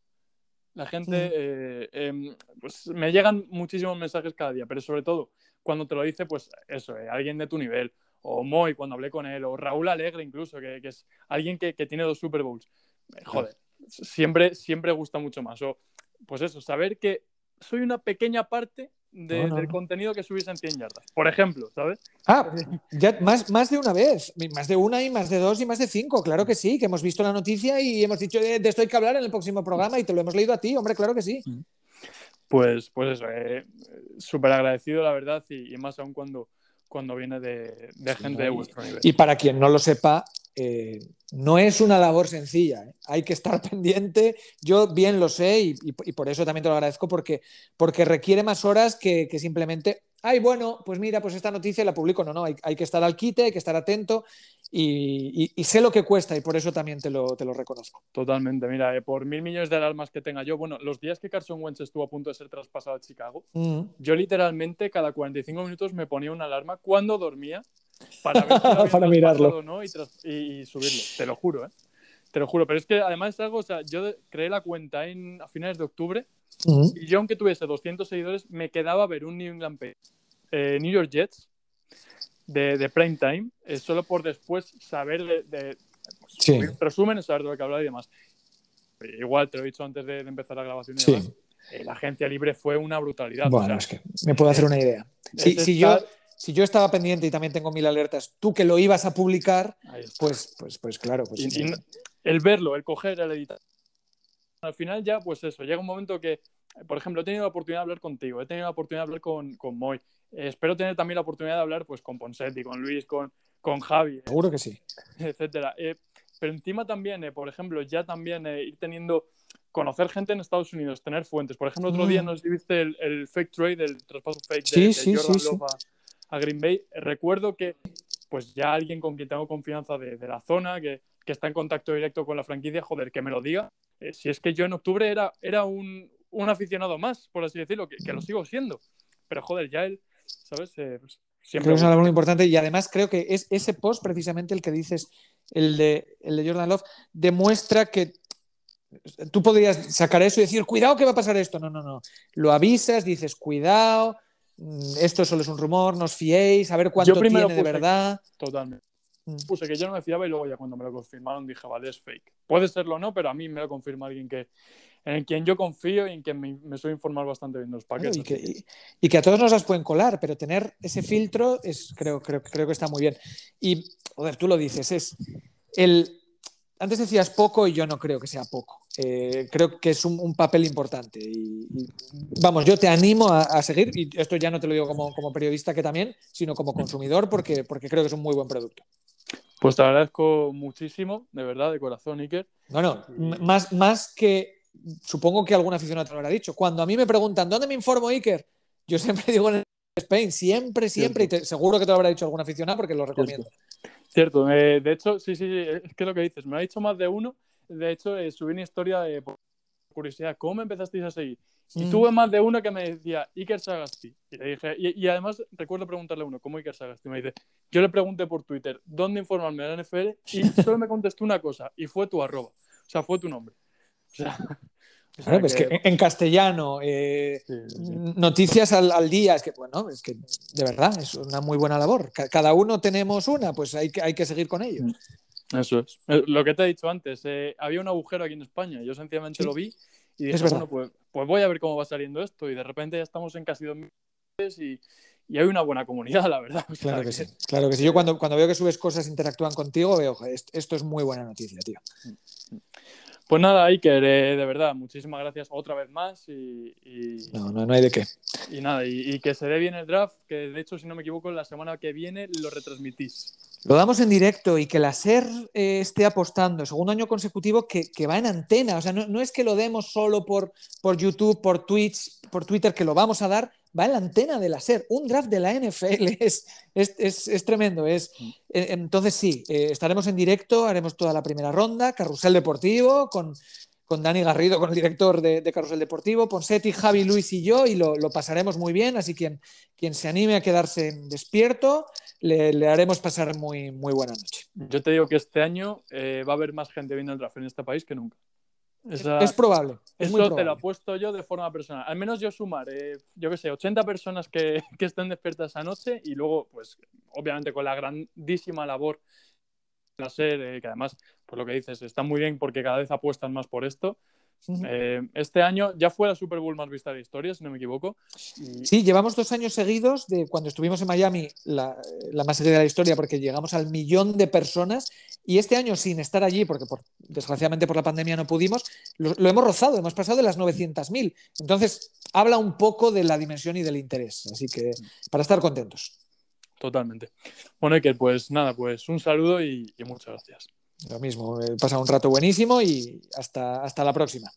La gente, eh, eh, pues me llegan muchísimos mensajes cada día, pero sobre todo cuando te lo dice, pues eso, eh, alguien de tu nivel, o Moy cuando hablé con él, o Raúl Alegre incluso, que, que es alguien que, que, tiene dos Super Bowls. Eh, Joder, siempre, siempre gusta mucho más. O, pues eso, saber que soy una pequeña parte de, no, no, del contenido que subís en 100 yardas. Por ejemplo, ¿sabes? Ah, ya más, más de una vez, más de una y más de dos y más de cinco, claro que sí, que hemos visto la noticia y hemos dicho de, de esto hay que hablar en el próximo programa y te lo hemos leído a ti, hombre, claro que sí. Pues, pues eso, eh, súper agradecido, la verdad, y, y, más aún cuando, cuando viene de, de gente de vuestro nivel. Y para quien no lo sepa, eh, no es una labor sencilla, ¿eh? hay que estar pendiente, yo bien lo sé y, y, y, por eso también te lo agradezco porque, porque requiere más horas que, que, simplemente, ay, bueno, pues mira, pues esta noticia la publico, no, no, hay, hay que estar al quite, hay que estar atento y, y, sé lo que cuesta y por eso también te lo, te lo reconozco. Totalmente, mira, eh, por mil millones de alarmas que tenga yo, bueno, los días que Carson Wentz estuvo a punto de ser traspasado a Chicago, mm. yo literalmente cada 45 minutos me ponía una alarma cuando dormía para, ver si para mirarlo ¿no? y, tras, y, subirlo, te lo juro, ¿eh? Te lo juro, pero es que además es algo, o sea, yo creé la cuenta en, a finales de octubre Ujú. y yo aunque tuviese 200 seguidores, me quedaba ver un New England Patriots, eh, New York Jets de, de prime time, eh, solo por después saber de, de pues, Sí. resumen, saber de lo que hablar y demás. Igual, te lo he dicho antes de, de empezar la grabación y Sí. demás, eh, la agencia libre fue una brutalidad. o Bueno, sea, es que me puedo hacer una idea. Si, es si yo, estar- si yo estaba pendiente y también tengo mil alertas, tú que lo ibas a publicar, pues, pues, pues claro. Pues, Y- y el verlo, el coger, el editar. Al final ya, pues eso, llega un momento que, por ejemplo, he tenido la oportunidad de hablar contigo, he tenido la oportunidad de hablar con, con Moy, Eh, espero tener también la oportunidad de hablar pues con Ponsetti, con Luis, con, con Javi, Seguro que sí. etcétera. Eh, pero encima también, eh, por ejemplo, ya también eh, ir teniendo, conocer gente en Estados Unidos, tener fuentes. Por ejemplo, otro Mm. día nos viste el, el fake trade, el traspaso fake Sí, de, de sí, Jordan sí. Love a, a Green Bay. Eh, Recuerdo que pues ya alguien con quien tengo confianza de, de la zona, que, que está en contacto directo con la franquicia, joder, que me lo diga. Eh, si es que yo en octubre era, era un, un aficionado más, por así decirlo, que, que lo sigo siendo. Pero joder, ya él, ¿sabes? Eh, pues, siempre... Creo que es labor muy importante y además creo que es ese post, precisamente el que dices, el de, el de Jordan Love, demuestra que tú podrías sacar eso y decir, cuidado que va a pasar esto. No, no, no. Lo avisas, dices, cuidado, esto solo es un rumor, no os fiéis, a ver cuánto Yo tiene de verdad. Totalmente. Mm. Puse que yo no me fiaba y luego ya cuando me lo confirmaron dije, vale, es fake. Puede serlo o no, pero a mí me lo confirma alguien que, en quien yo confío y en quien me, me suele informar bastante bien los Claro, paquetes. y, que, y- y que a todos nos las pueden colar, pero tener ese filtro es, creo, creo, creo que está muy bien. Y, joder, tú lo dices, es el. Antes decías poco y yo no creo que sea poco. Eh, creo que es un, un papel importante. Y, y, vamos, yo te animo a, a seguir, y esto ya no te lo digo como, como periodista que también, sino como consumidor, porque, porque creo que es un muy buen producto. Pues te agradezco muchísimo, de verdad, de corazón, Iker. No, no, m- más, más que supongo que algún aficionado te lo habrá dicho. Cuando a mí me preguntan, ¿dónde me informo, Iker? Yo siempre digo en Spain, siempre, siempre, y te- seguro que te lo habrá dicho algún aficionado porque lo recomiendo. Cierto, eh, de hecho, sí, sí, sí, es que es lo que dices, me lo ha dicho más de uno. De hecho, eh, subí una historia de por curiosidad, ¿cómo empezasteis a seguir? Y Mm. tuve más de uno que me decía Iker Sagasti. Y le dije, y, y además recuerdo preguntarle a uno, ¿cómo Iker Sagasti? Me dice, yo le pregunté por Twitter, ¿dónde informarme de la NFL? Y solo me contestó una cosa, y fue tu arroba. O sea, fue tu nombre. O sea, o sea Claro, pues que en, castellano, eh, sí, sí, sí. noticias al, al día, es que, bueno, es que de verdad es una muy buena labor. Ca- Cada uno tenemos una, pues hay que, hay que seguir con ello. Eso es. Eh, Lo que te he dicho antes, eh, había un agujero aquí en España, yo sencillamente Sí. lo vi y Es dije, bueno, pues, pues voy a ver cómo va saliendo esto y de repente ya estamos en casi dos meses y, y hay una buena comunidad, la verdad. O sea, Claro que sí, claro que sí. Yo cuando, cuando veo que subes cosas, interactúan contigo, veo, "Joder, esto, esto es muy buena noticia, tío. Pues nada, Iker, eh, de verdad, muchísimas gracias otra vez más y, y- No, no, no hay de qué. y nada, y, y que se dé bien el draft, que de hecho, si no me equivoco, la semana que viene lo retransmitís. Lo damos en directo y que la SER eh, esté apostando, segundo año consecutivo, que, que va en antena. O sea, no, no es que lo demos solo por, por YouTube, por Twitch, por Twitter, que lo vamos a dar, va en la antena de la SER. Un draft de la NFL es, es, es- es tremendo. Es, eh, entonces, sí, eh, estaremos en directo, haremos toda la primera ronda, Carrusel Deportivo, con, con Dani Garrido, con el director de, de Carrusel Deportivo, Ponsetti, Javi, Luis y yo, y lo, lo pasaremos muy bien. Así que quien, quien se anime a quedarse despierto, le, le haremos pasar muy, muy buena noche. Yo te digo que este año eh, va a haber más gente viendo el draft en este país que nunca. Esa- Es probable. Es muy Eso te lo probable. apuesto yo de forma personal. Al menos yo sumar, eh, yo qué sé, 80 personas que, que estén despiertas esa noche y luego, pues, obviamente con la grandísima labor de la SER, eh, que además, por lo que dices, está muy bien porque cada vez apuestan más por esto. Eh, este año ya fue la Super Bowl más vista de la historia, si no me equivoco. Y- Sí, llevamos dos años seguidos de cuando estuvimos en Miami, la, la más seguida de la historia, porque llegamos al millón de personas. Y este año, sin estar allí, porque por, desgraciadamente por la pandemia no pudimos, lo, lo hemos rozado, hemos pasado de las 900.000. Entonces, habla un poco de la dimensión y del interés. Así que, para estar contentos. Totalmente. Bueno, Iker, pues nada, pues un saludo y, y muchas gracias. Lo mismo, pasa un rato buenísimo y hasta, hasta la próxima.